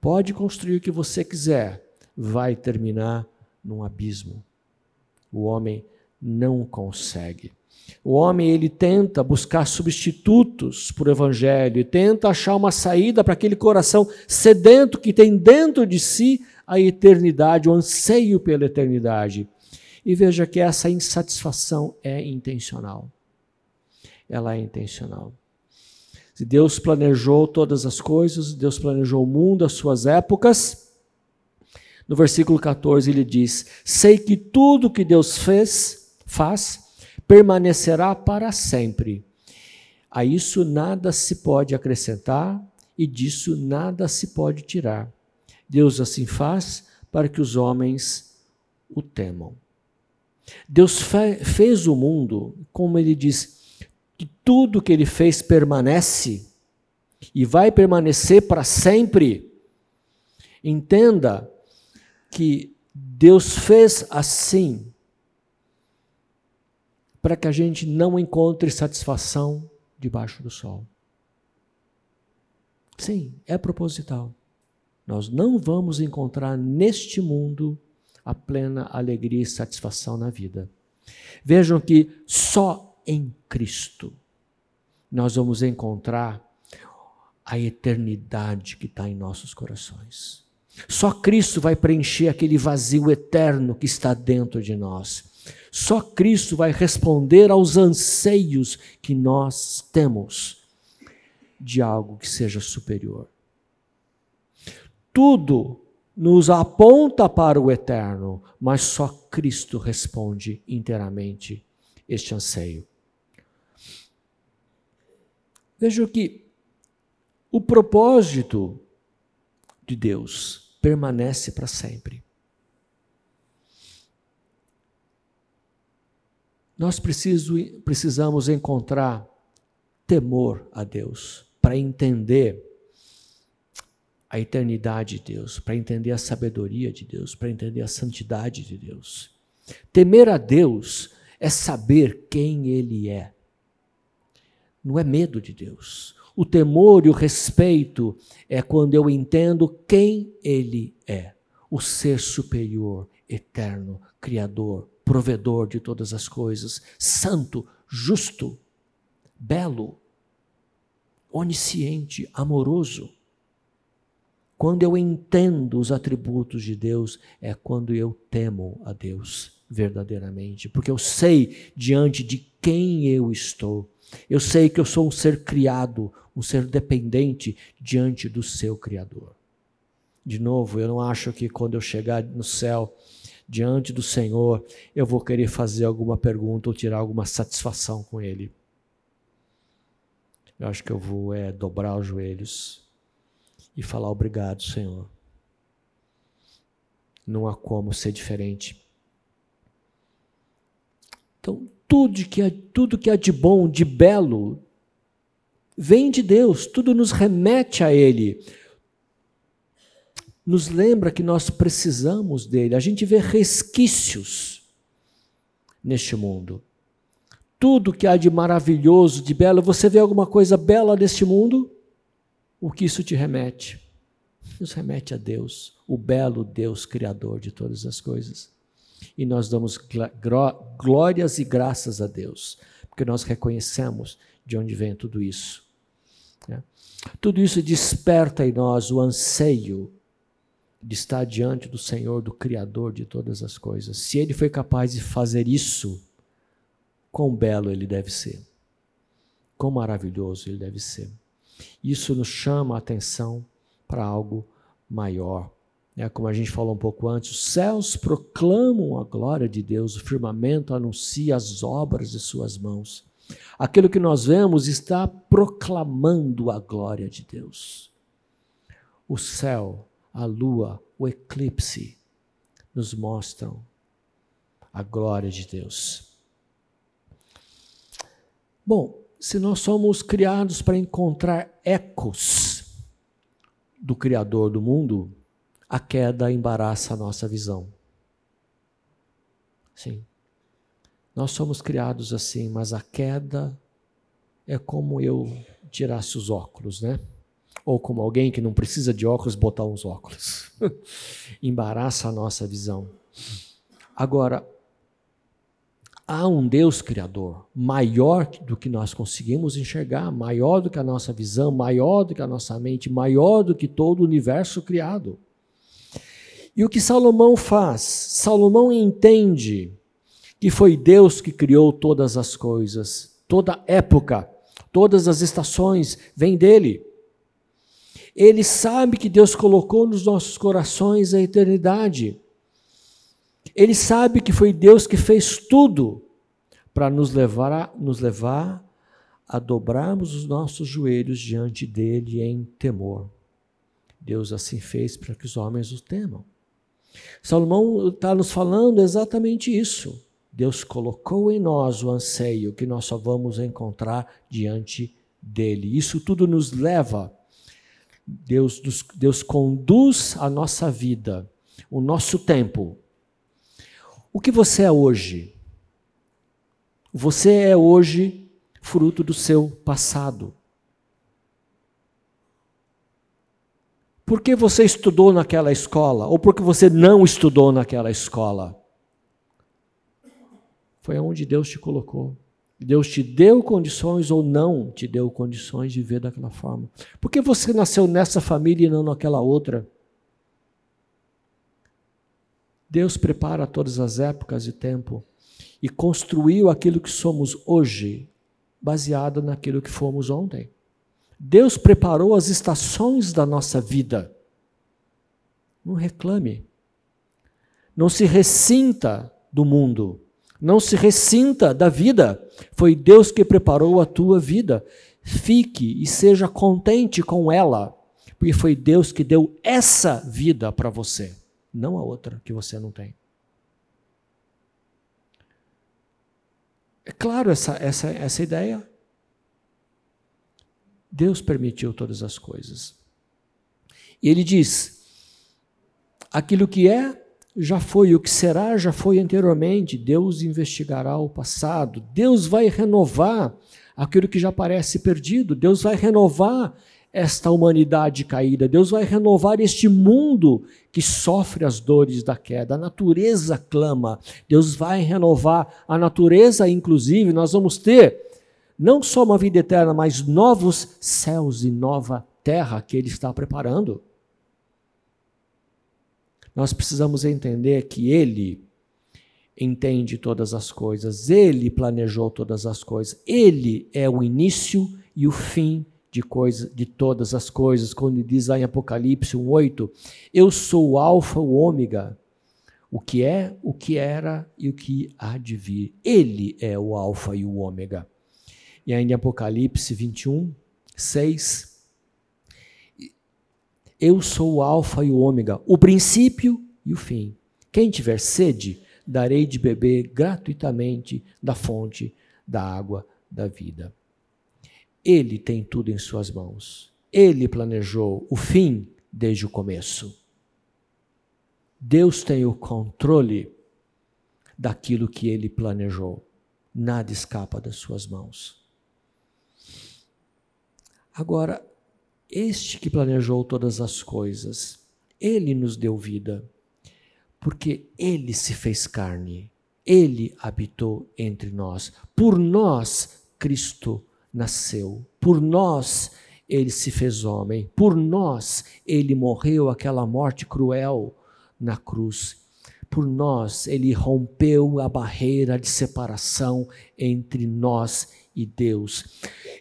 Pode construir o que você quiser, vai terminar num abismo. O homem não consegue. O homem ele tenta buscar substitutos para o evangelho, tenta achar uma saída para aquele coração sedento que tem dentro de si a eternidade, o anseio pela eternidade. E veja que essa insatisfação é intencional. Ela é intencional. Se Deus planejou todas as coisas, Deus planejou o mundo, as suas épocas. No versículo 14 ele diz: Sei que tudo que Deus fez, faz, permanecerá para sempre. A isso nada se pode acrescentar e disso nada se pode tirar. Deus assim faz para que os homens o temam. Deus fez o mundo, como ele diz, que tudo que ele fez permanece e vai permanecer para sempre. Entenda que Deus fez assim para que a gente não encontre satisfação debaixo do sol. Sim, é proposital. Nós não vamos encontrar neste mundo a plena alegria e satisfação na vida. Vejam que só em Cristo nós vamos encontrar a eternidade que está em nossos corações. Só Cristo vai preencher aquele vazio eterno que está dentro de nós. Só Cristo vai responder aos anseios que nós temos de algo que seja superior. Tudo nos aponta para o eterno, mas só Cristo responde inteiramente este anseio. Veja que o propósito de Deus permanece para sempre. Nós preciso, precisamos encontrar temor a Deus para entender a eternidade de Deus, para entender a sabedoria de Deus, para entender a santidade de Deus. Temer a Deus é saber quem Ele é. Não é medo de Deus. O temor e o respeito é quando eu entendo quem Ele é, o ser superior, eterno, criador, provedor de todas as coisas, santo, justo, belo, onisciente, amoroso. Quando eu entendo os atributos de Deus, é quando eu temo a Deus verdadeiramente, porque eu sei diante de quem eu estou. Eu sei que eu sou um ser criado, um ser dependente diante do seu Criador. De novo, eu não acho que quando eu chegar no céu, diante do Senhor, eu vou querer fazer alguma pergunta ou tirar alguma satisfação com Ele. Eu acho que eu vou é, dobrar os joelhos e falar obrigado, Senhor. Não há como ser diferente. Então, tudo que, é, tudo que há de bom, de belo, vem de Deus, tudo nos remete a Ele. Nos lembra que nós precisamos dele. A gente vê resquícios neste mundo. Tudo que há de maravilhoso, de belo, você vê alguma coisa bela neste mundo? o que isso te remete? Nos remete a Deus, o belo Deus Criador de todas as coisas. E nós damos glórias e graças a Deus, porque nós reconhecemos de onde vem tudo isso. Né? Tudo isso desperta em nós o anseio de estar diante do Senhor, do Criador de todas as coisas. Se Ele foi capaz de fazer isso, quão belo Ele deve ser, quão maravilhoso Ele deve ser. Isso nos chama a atenção para algo maior. É, como a gente falou um pouco antes, os céus proclamam a glória de Deus, o firmamento anuncia as obras de suas mãos. Aquilo que nós vemos está proclamando a glória de Deus. O céu, a lua, o eclipse nos mostram a glória de Deus. Bom, se nós somos criados para encontrar ecos do Criador do mundo, a queda embaraça a nossa visão. Sim. Nós somos criados assim, mas a queda é como eu tirasse os óculos, né? Ou como alguém que não precisa de óculos botar uns óculos. embaraça a nossa visão. Agora, há um Deus criador maior do que nós conseguimos enxergar, maior do que a nossa visão, maior do que a nossa mente, maior do que todo o universo criado. E o que Salomão faz? Salomão entende que foi Deus que criou todas as coisas, toda época, todas as estações vêm dele. Ele sabe que Deus colocou nos nossos corações a eternidade. Ele sabe que foi Deus que fez tudo para nos levar, a, nos levar a dobrarmos os nossos joelhos diante dele em temor. Deus assim fez para que os homens o temam. Salomão está nos falando exatamente isso. Deus colocou em nós o anseio que nós só vamos encontrar diante dele. Isso tudo nos leva, Deus, Deus conduz a nossa vida, o nosso tempo o que você é hoje? Você é hoje fruto do seu passado. Por que você estudou naquela escola? Ou porque você não estudou naquela escola? Foi onde Deus te colocou. Deus te deu condições ou não te deu condições de ver daquela forma. Por que você nasceu nessa família e não naquela outra? Deus prepara todas as épocas e tempo e construiu aquilo que somos hoje, baseado naquilo que fomos ontem. Deus preparou as estações da nossa vida. Não reclame. Não se ressinta do mundo. Não se ressinta da vida. Foi Deus que preparou a tua vida. Fique e seja contente com ela, porque foi Deus que deu essa vida para você não a outra que você não tem. É claro essa, essa, essa ideia. Deus permitiu todas as coisas. E ele diz: aquilo que é, já foi, o que será já foi anteriormente. Deus investigará o passado. Deus vai renovar aquilo que já parece perdido. Deus vai renovar esta humanidade caída. Deus vai renovar este mundo que sofre as dores da queda. A natureza clama. Deus vai renovar a natureza, inclusive, nós vamos ter não só uma vida eterna, mas novos céus e nova terra que Ele está preparando. Nós precisamos entender que Ele entende todas as coisas, Ele planejou todas as coisas, Ele é o início e o fim de, coisa, de todas as coisas, quando diz lá em Apocalipse 1,8: Eu sou o Alfa, o Ômega, o que é, o que era e o que há de vir. Ele é o Alfa e o Ômega. E ainda em Apocalipse 21, 6. Eu sou o Alfa e o Ômega, o princípio e o fim. Quem tiver sede, darei de beber gratuitamente da fonte da água da vida. Ele tem tudo em suas mãos. Ele planejou o fim desde o começo. Deus tem o controle daquilo que ele planejou. Nada escapa das suas mãos. Agora, este que planejou todas as coisas, ele nos deu vida, porque ele se fez carne, ele habitou entre nós. Por nós, Cristo nasceu. Por nós, ele se fez homem. Por nós, ele morreu aquela morte cruel na cruz. Por nós, ele rompeu a barreira de separação entre nós e Deus.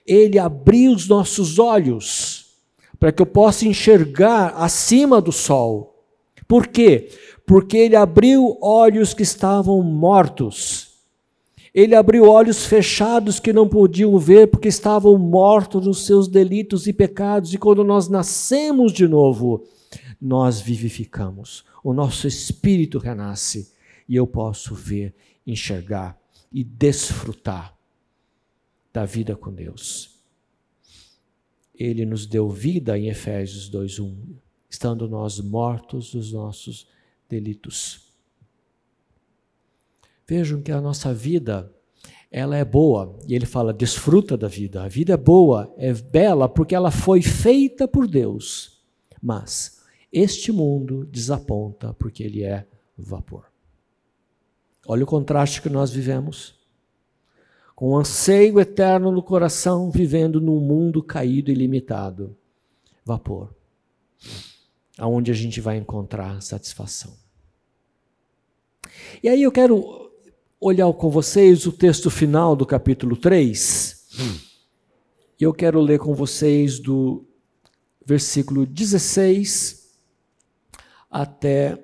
Ele abriu os nossos olhos para que eu possa enxergar acima do sol. Por quê? Porque ele abriu olhos que estavam mortos. Ele abriu olhos fechados que não podiam ver porque estavam mortos nos seus delitos e pecados. E quando nós nascemos de novo, nós vivificamos. O nosso espírito renasce e eu posso ver, enxergar e desfrutar da vida com Deus. Ele nos deu vida em Efésios 2:1, estando nós mortos dos nossos delitos. Vejam que a nossa vida ela é boa, e ele fala: desfruta da vida. A vida é boa, é bela porque ela foi feita por Deus. Mas este mundo desaponta porque ele é vapor. Olha o contraste que nós vivemos com um anseio eterno no coração, vivendo num mundo caído e limitado. Vapor. Aonde a gente vai encontrar satisfação. E aí eu quero olhar com vocês o texto final do capítulo 3. E eu quero ler com vocês do versículo 16 até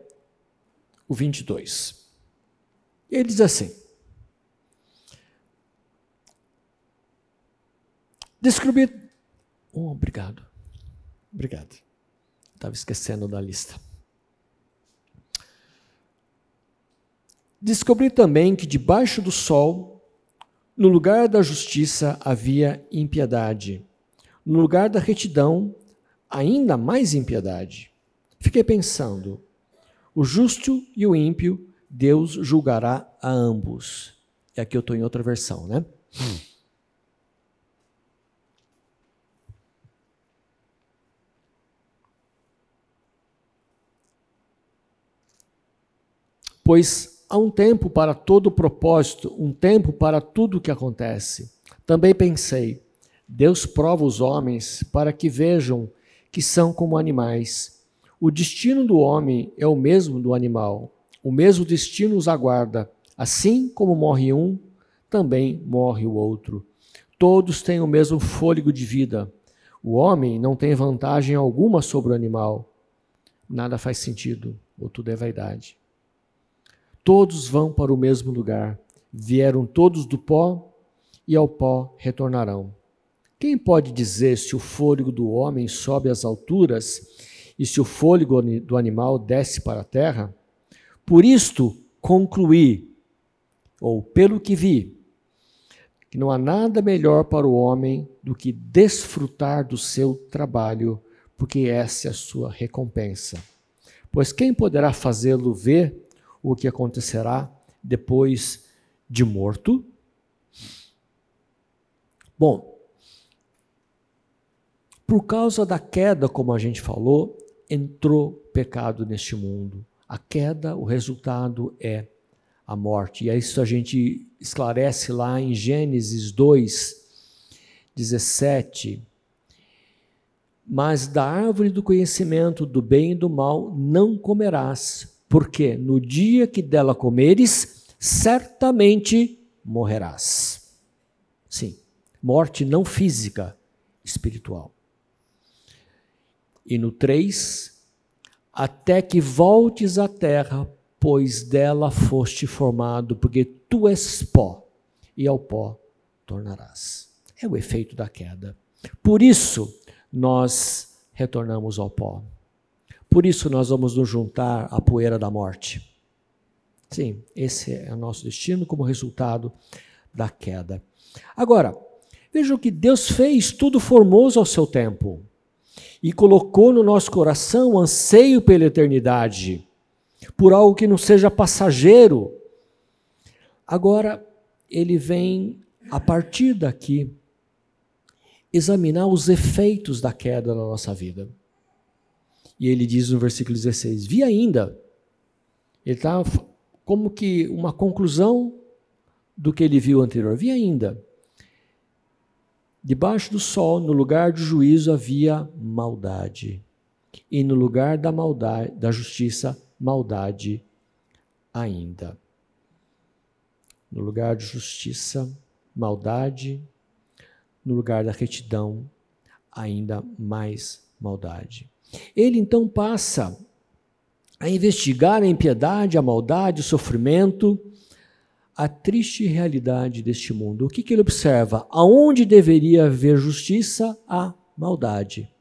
o 22. Ele diz assim: Descobri. Oh, obrigado. Obrigado. Estava esquecendo da lista. Descobri também que debaixo do sol, no lugar da justiça havia impiedade, no lugar da retidão, ainda mais impiedade. Fiquei pensando: o justo e o ímpio, Deus julgará a ambos. E aqui eu estou em outra versão, né? Hum. Pois há um tempo para todo propósito, um tempo para tudo o que acontece. Também pensei, Deus prova os homens para que vejam que são como animais. O destino do homem é o mesmo do animal. O mesmo destino os aguarda. Assim como morre um, também morre o outro. Todos têm o mesmo fôlego de vida. O homem não tem vantagem alguma sobre o animal. Nada faz sentido, ou tudo é vaidade. Todos vão para o mesmo lugar. Vieram todos do pó e ao pó retornarão. Quem pode dizer se o fôlego do homem sobe às alturas e se o fôlego do animal desce para a terra? Por isto concluí, ou pelo que vi, que não há nada melhor para o homem do que desfrutar do seu trabalho, porque essa é a sua recompensa. Pois quem poderá fazê-lo ver o que acontecerá depois de morto? Bom, por causa da queda, como a gente falou, entrou pecado neste mundo. A queda, o resultado é a morte. E é isso a gente esclarece lá em Gênesis 2, 17. Mas da árvore do conhecimento do bem e do mal não comerás, porque no dia que dela comeres, certamente morrerás. Sim, morte não física, espiritual. E no 3, até que voltes à terra, pois dela foste formado, porque tu és pó, e ao pó tornarás. É o efeito da queda. Por isso, nós retornamos ao pó. Por isso, nós vamos nos juntar à poeira da morte. Sim, esse é o nosso destino como resultado da queda. Agora, vejam que Deus fez tudo formoso ao seu tempo e colocou no nosso coração anseio pela eternidade por algo que não seja passageiro. Agora, ele vem, a partir daqui, examinar os efeitos da queda na nossa vida. E ele diz no versículo 16: Vi ainda. Ele está como que uma conclusão do que ele viu anterior. Vi ainda. Debaixo do sol, no lugar do juízo, havia maldade. E no lugar da maldade, da justiça, maldade ainda. No lugar de justiça, maldade, no lugar da retidão, ainda mais maldade. Ele então passa a investigar a impiedade, a maldade, o sofrimento, a triste realidade deste mundo. O que, que ele observa? Aonde deveria haver justiça, há maldade.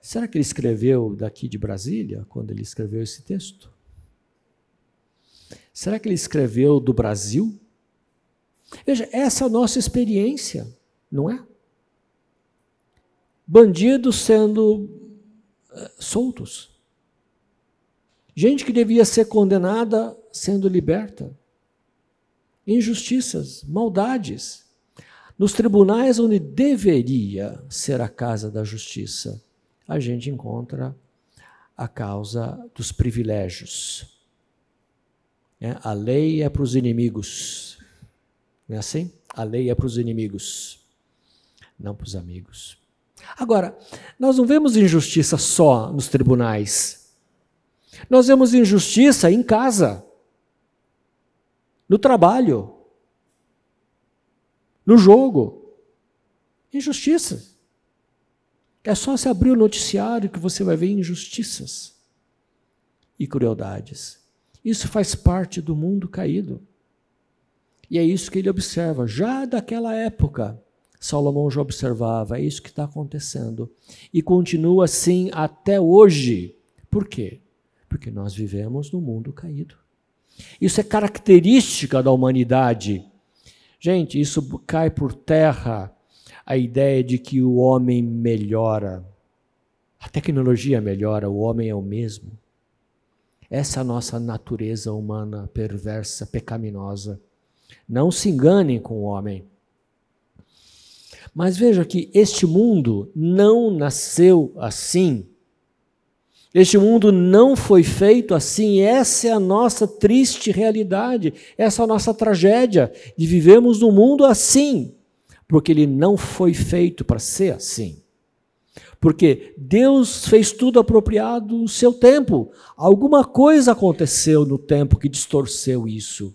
Será que ele escreveu daqui de Brasília, quando ele escreveu esse texto? Será que ele escreveu do Brasil? Veja, essa é a nossa experiência, não é? Bandidos sendo soltos. Gente que devia ser condenada sendo liberta. Injustiças, maldades. Nos tribunais onde deveria ser a casa da justiça a gente encontra a causa dos privilégios. É, a lei é para os inimigos. Não é assim? A lei é para os inimigos, não para os amigos. Agora, nós não vemos injustiça só nos tribunais. Nós vemos injustiça em casa, no trabalho, no jogo. Injustiça. É só se abrir o noticiário que você vai ver injustiças e crueldades. Isso faz parte do mundo caído. E é isso que ele observa. Já daquela época, Salomão já observava, é isso que está acontecendo. E continua assim até hoje. Por quê? Porque nós vivemos no mundo caído. Isso é característica da humanidade. Gente, isso cai por terra a ideia de que o homem melhora. A tecnologia melhora, o homem é o mesmo. Essa é a nossa natureza humana perversa, pecaminosa. Não se enganem com o homem. Mas veja que este mundo não nasceu assim. Este mundo não foi feito assim. Essa é a nossa triste realidade. Essa é a nossa tragédia de vivemos num mundo assim porque ele não foi feito para ser assim. Porque Deus fez tudo apropriado no seu tempo. Alguma coisa aconteceu no tempo que distorceu isso.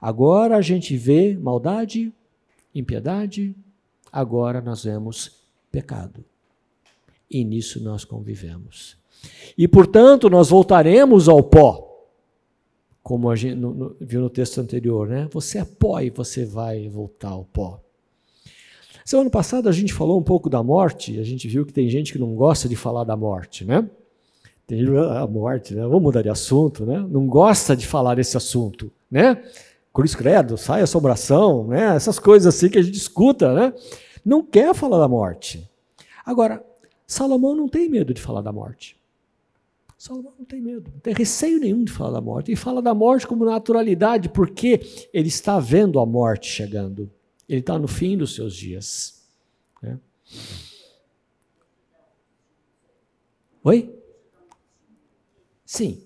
Agora a gente vê maldade, impiedade, agora nós vemos pecado. E nisso nós convivemos. E portanto nós voltaremos ao pó. Como a gente no, no, viu no texto anterior, né? Você é pó e você vai voltar ao pó. Semana passada a gente falou um pouco da morte, a gente viu que tem gente que não gosta de falar da morte, né? Tem a morte, né? Vamos mudar de assunto, né? Não gosta de falar desse assunto, né? Cruz credo, sai assombração, né? Essas coisas assim que a gente escuta, né? Não quer falar da morte. Agora, Salomão não tem medo de falar da morte. Salomão não tem medo, não tem receio nenhum de falar da morte. E fala da morte como naturalidade, porque ele está vendo a morte chegando. Ele está no fim dos seus dias. Né? Oi? Sim.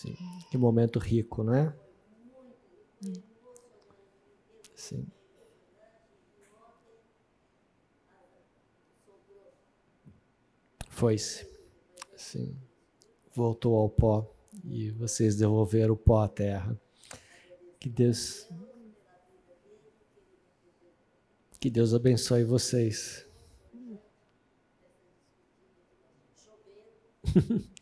Sim, que momento rico, não é? Sim. Foi-se. Sim. Voltou ao pó e vocês devolveram o pó à terra. Que Deus Que Deus abençoe vocês.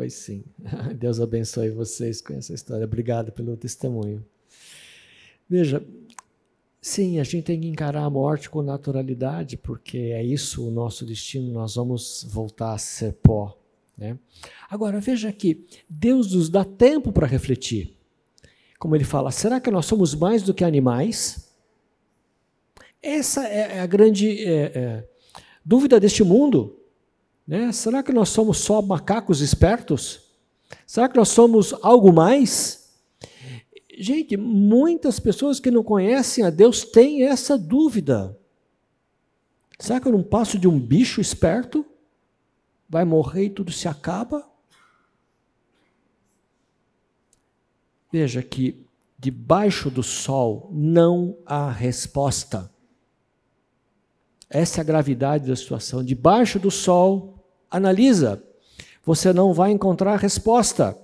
Foi sim. Deus abençoe vocês com essa história. Obrigado pelo testemunho. Veja, sim, a gente tem que encarar a morte com naturalidade, porque é isso o nosso destino, nós vamos voltar a ser pó. Né? Agora, veja aqui, Deus nos dá tempo para refletir. Como ele fala, será que nós somos mais do que animais? Essa é a grande é, é, dúvida deste mundo. Né? Será que nós somos só macacos espertos? Será que nós somos algo mais? Gente, muitas pessoas que não conhecem a Deus têm essa dúvida. Será que eu não passo de um bicho esperto? Vai morrer e tudo se acaba? Veja que debaixo do sol não há resposta. Essa é a gravidade da situação. Debaixo do sol Analisa. Você não vai encontrar resposta.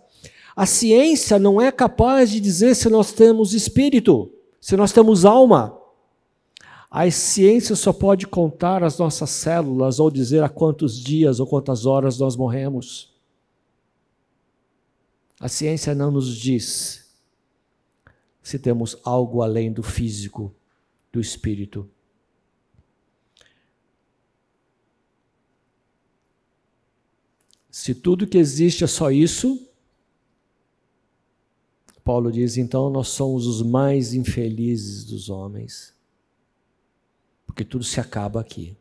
A ciência não é capaz de dizer se nós temos espírito, se nós temos alma. A ciência só pode contar as nossas células ou dizer a quantos dias ou quantas horas nós morremos. A ciência não nos diz se temos algo além do físico, do espírito. Se tudo que existe é só isso, Paulo diz, então nós somos os mais infelizes dos homens. Porque tudo se acaba aqui.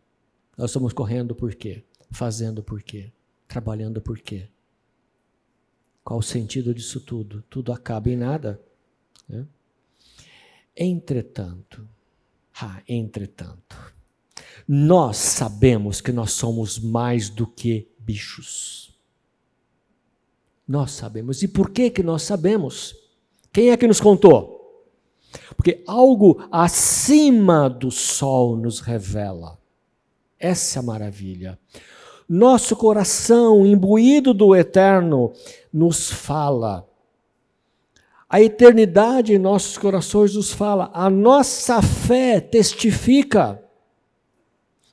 Nós estamos correndo por quê? Fazendo por quê? Trabalhando por quê? Qual o sentido disso tudo? Tudo acaba em nada. Né? Entretanto, ah, entretanto, nós sabemos que nós somos mais do que bichos. Nós sabemos. E por que que nós sabemos? Quem é que nos contou? Porque algo acima do sol nos revela. Essa é a maravilha. Nosso coração, imbuído do eterno, nos fala. A eternidade em nossos corações nos fala. A nossa fé testifica.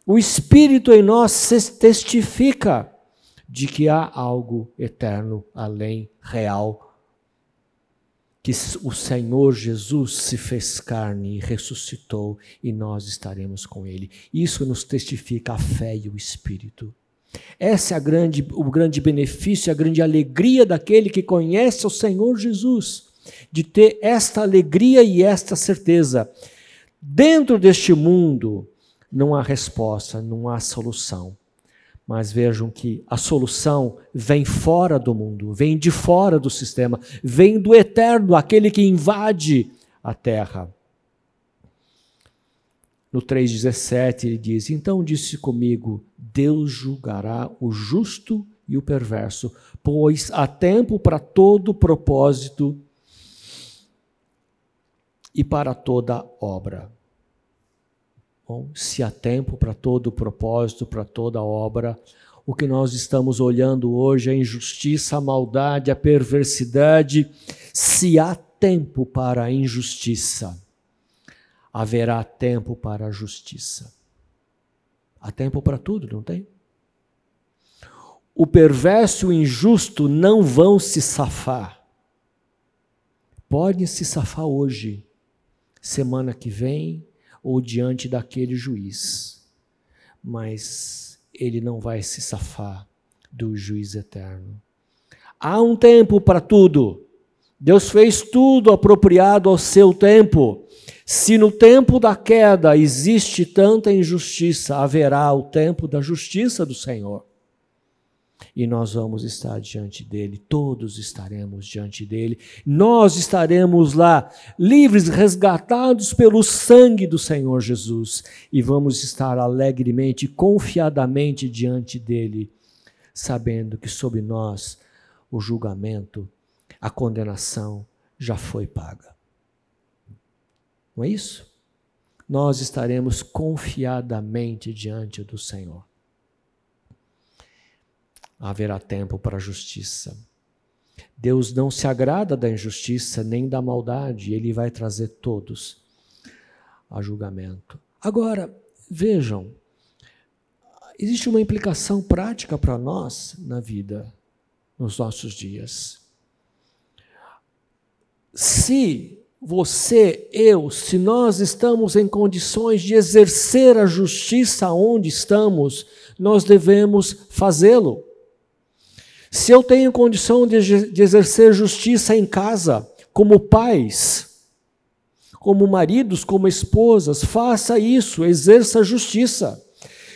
O Espírito em nós testifica de que há algo eterno, além, real, que o Senhor Jesus se fez carne e ressuscitou e nós estaremos com Ele. Isso nos testifica a fé e o Espírito. Essa é grande, o grande benefício, a grande alegria daquele que conhece o Senhor Jesus, de ter esta alegria e esta certeza. Dentro deste mundo, não há resposta, não há solução. Mas vejam que a solução vem fora do mundo, vem de fora do sistema, vem do eterno, aquele que invade a terra. No 3,17 ele diz: Então disse comigo: Deus julgará o justo e o perverso, pois há tempo para todo propósito e para toda obra. Bom, se há tempo para todo propósito, para toda obra, o que nós estamos olhando hoje é a injustiça, a maldade, a perversidade. Se há tempo para a injustiça, haverá tempo para a justiça. Há tempo para tudo, não tem? O perverso e o injusto não vão se safar. Podem se safar hoje, semana que vem ou diante daquele juiz, mas ele não vai se safar do juiz eterno. Há um tempo para tudo. Deus fez tudo apropriado ao seu tempo. Se no tempo da queda existe tanta injustiça, haverá o tempo da justiça do Senhor. E nós vamos estar diante dele, todos estaremos diante dele. Nós estaremos lá, livres, resgatados pelo sangue do Senhor Jesus, e vamos estar alegremente, confiadamente diante dele, sabendo que sobre nós o julgamento, a condenação já foi paga. Não é isso? Nós estaremos confiadamente diante do Senhor. Haverá tempo para a justiça. Deus não se agrada da injustiça nem da maldade, ele vai trazer todos a julgamento. Agora, vejam, existe uma implicação prática para nós na vida, nos nossos dias. Se você, eu, se nós estamos em condições de exercer a justiça onde estamos, nós devemos fazê-lo. Se eu tenho condição de, de exercer justiça em casa, como pais, como maridos, como esposas, faça isso, exerça justiça.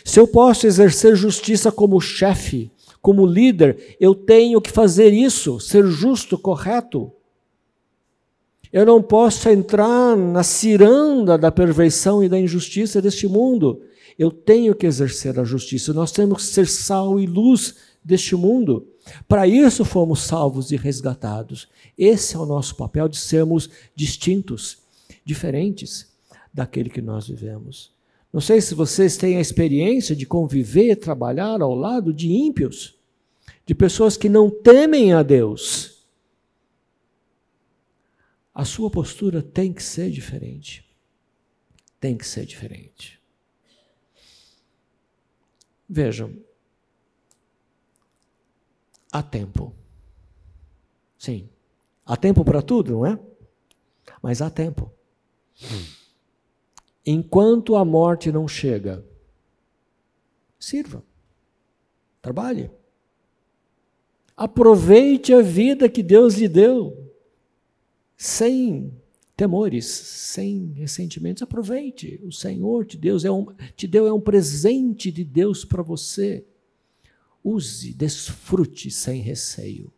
Se eu posso exercer justiça como chefe, como líder, eu tenho que fazer isso, ser justo, correto. Eu não posso entrar na ciranda da perversão e da injustiça deste mundo. Eu tenho que exercer a justiça. Nós temos que ser sal e luz deste mundo. Para isso fomos salvos e resgatados. Esse é o nosso papel de sermos distintos, diferentes daquele que nós vivemos. Não sei se vocês têm a experiência de conviver trabalhar ao lado de ímpios, de pessoas que não temem a Deus a sua postura tem que ser diferente. Tem que ser diferente. Vejam, há tempo. Sim, há tempo para tudo, não é? Mas há tempo. Enquanto a morte não chega, sirva, trabalhe. Aproveite a vida que Deus lhe deu sem temores, sem ressentimentos. Aproveite. O Senhor te, Deus é um, te deu é um presente de Deus para você. Use, desfrute sem receio.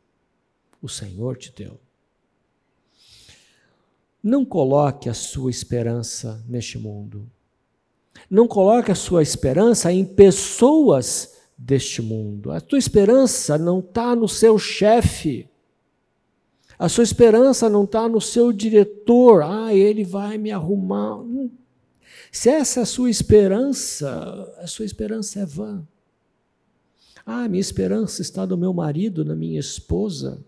O Senhor te deu. Não coloque a sua esperança neste mundo. Não coloque a sua esperança em pessoas deste mundo. A tua esperança não está no seu chefe. A sua esperança não está no seu diretor, ah, ele vai me arrumar. Se essa é a sua esperança, a sua esperança é vã. Ah, minha esperança está no meu marido, na minha esposa,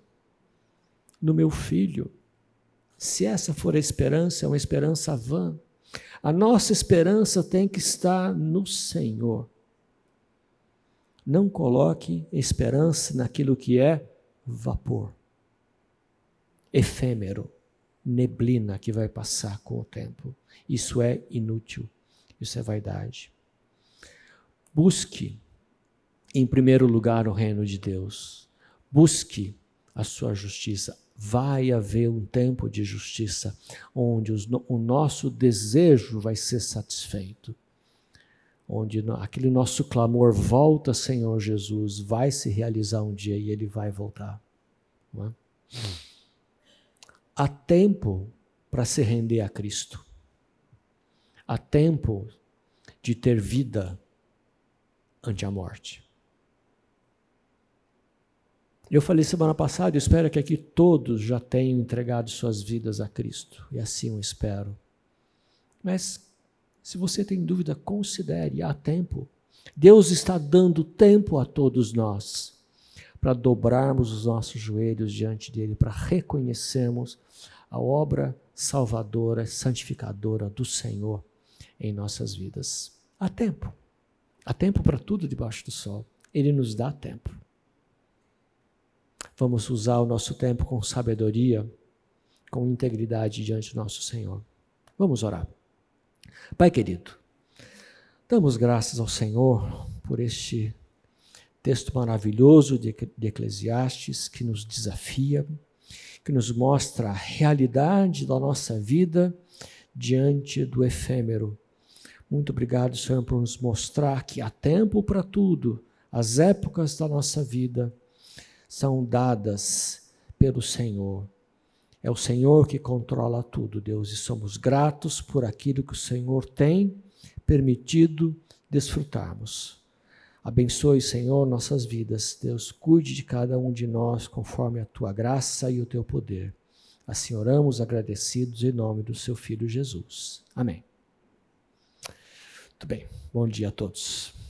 no meu filho. Se essa for a esperança, é uma esperança vã. A nossa esperança tem que estar no Senhor. Não coloque esperança naquilo que é vapor efêmero, neblina que vai passar com o tempo. Isso é inútil, isso é vaidade. Busque, em primeiro lugar, o reino de Deus. Busque a sua justiça. Vai haver um tempo de justiça onde os, o nosso desejo vai ser satisfeito. onde aquele nosso clamor volta, Senhor Jesus, vai se realizar um dia e ele vai voltar. É? Há tempo para se render a Cristo. Há tempo de ter vida ante a morte. Eu falei semana passada, eu espero que aqui todos já tenham entregado suas vidas a Cristo, e assim eu espero. Mas se você tem dúvida, considere, há tempo. Deus está dando tempo a todos nós para dobrarmos os nossos joelhos diante dele, para reconhecermos a obra salvadora, santificadora do Senhor em nossas vidas. Há tempo. Há tempo para tudo debaixo do sol. Ele nos dá tempo. Vamos usar o nosso tempo com sabedoria, com integridade diante do nosso Senhor. Vamos orar. Pai querido, damos graças ao Senhor por este texto maravilhoso de, Eclesiastes que nos desafia, que nos mostra a realidade da nossa vida diante do efêmero. Muito obrigado, Senhor, por nos mostrar que há tempo para tudo, as épocas da nossa vida são dadas pelo Senhor. É o Senhor que controla tudo, Deus, e somos gratos por aquilo que o Senhor tem permitido desfrutarmos. Abençoe, Senhor, nossas vidas. Deus, cuide de cada um de nós conforme a tua graça e o teu poder. Assim oramos agradecidos em nome do seu Filho Jesus. Amém. Muito bem. Bom dia a todos.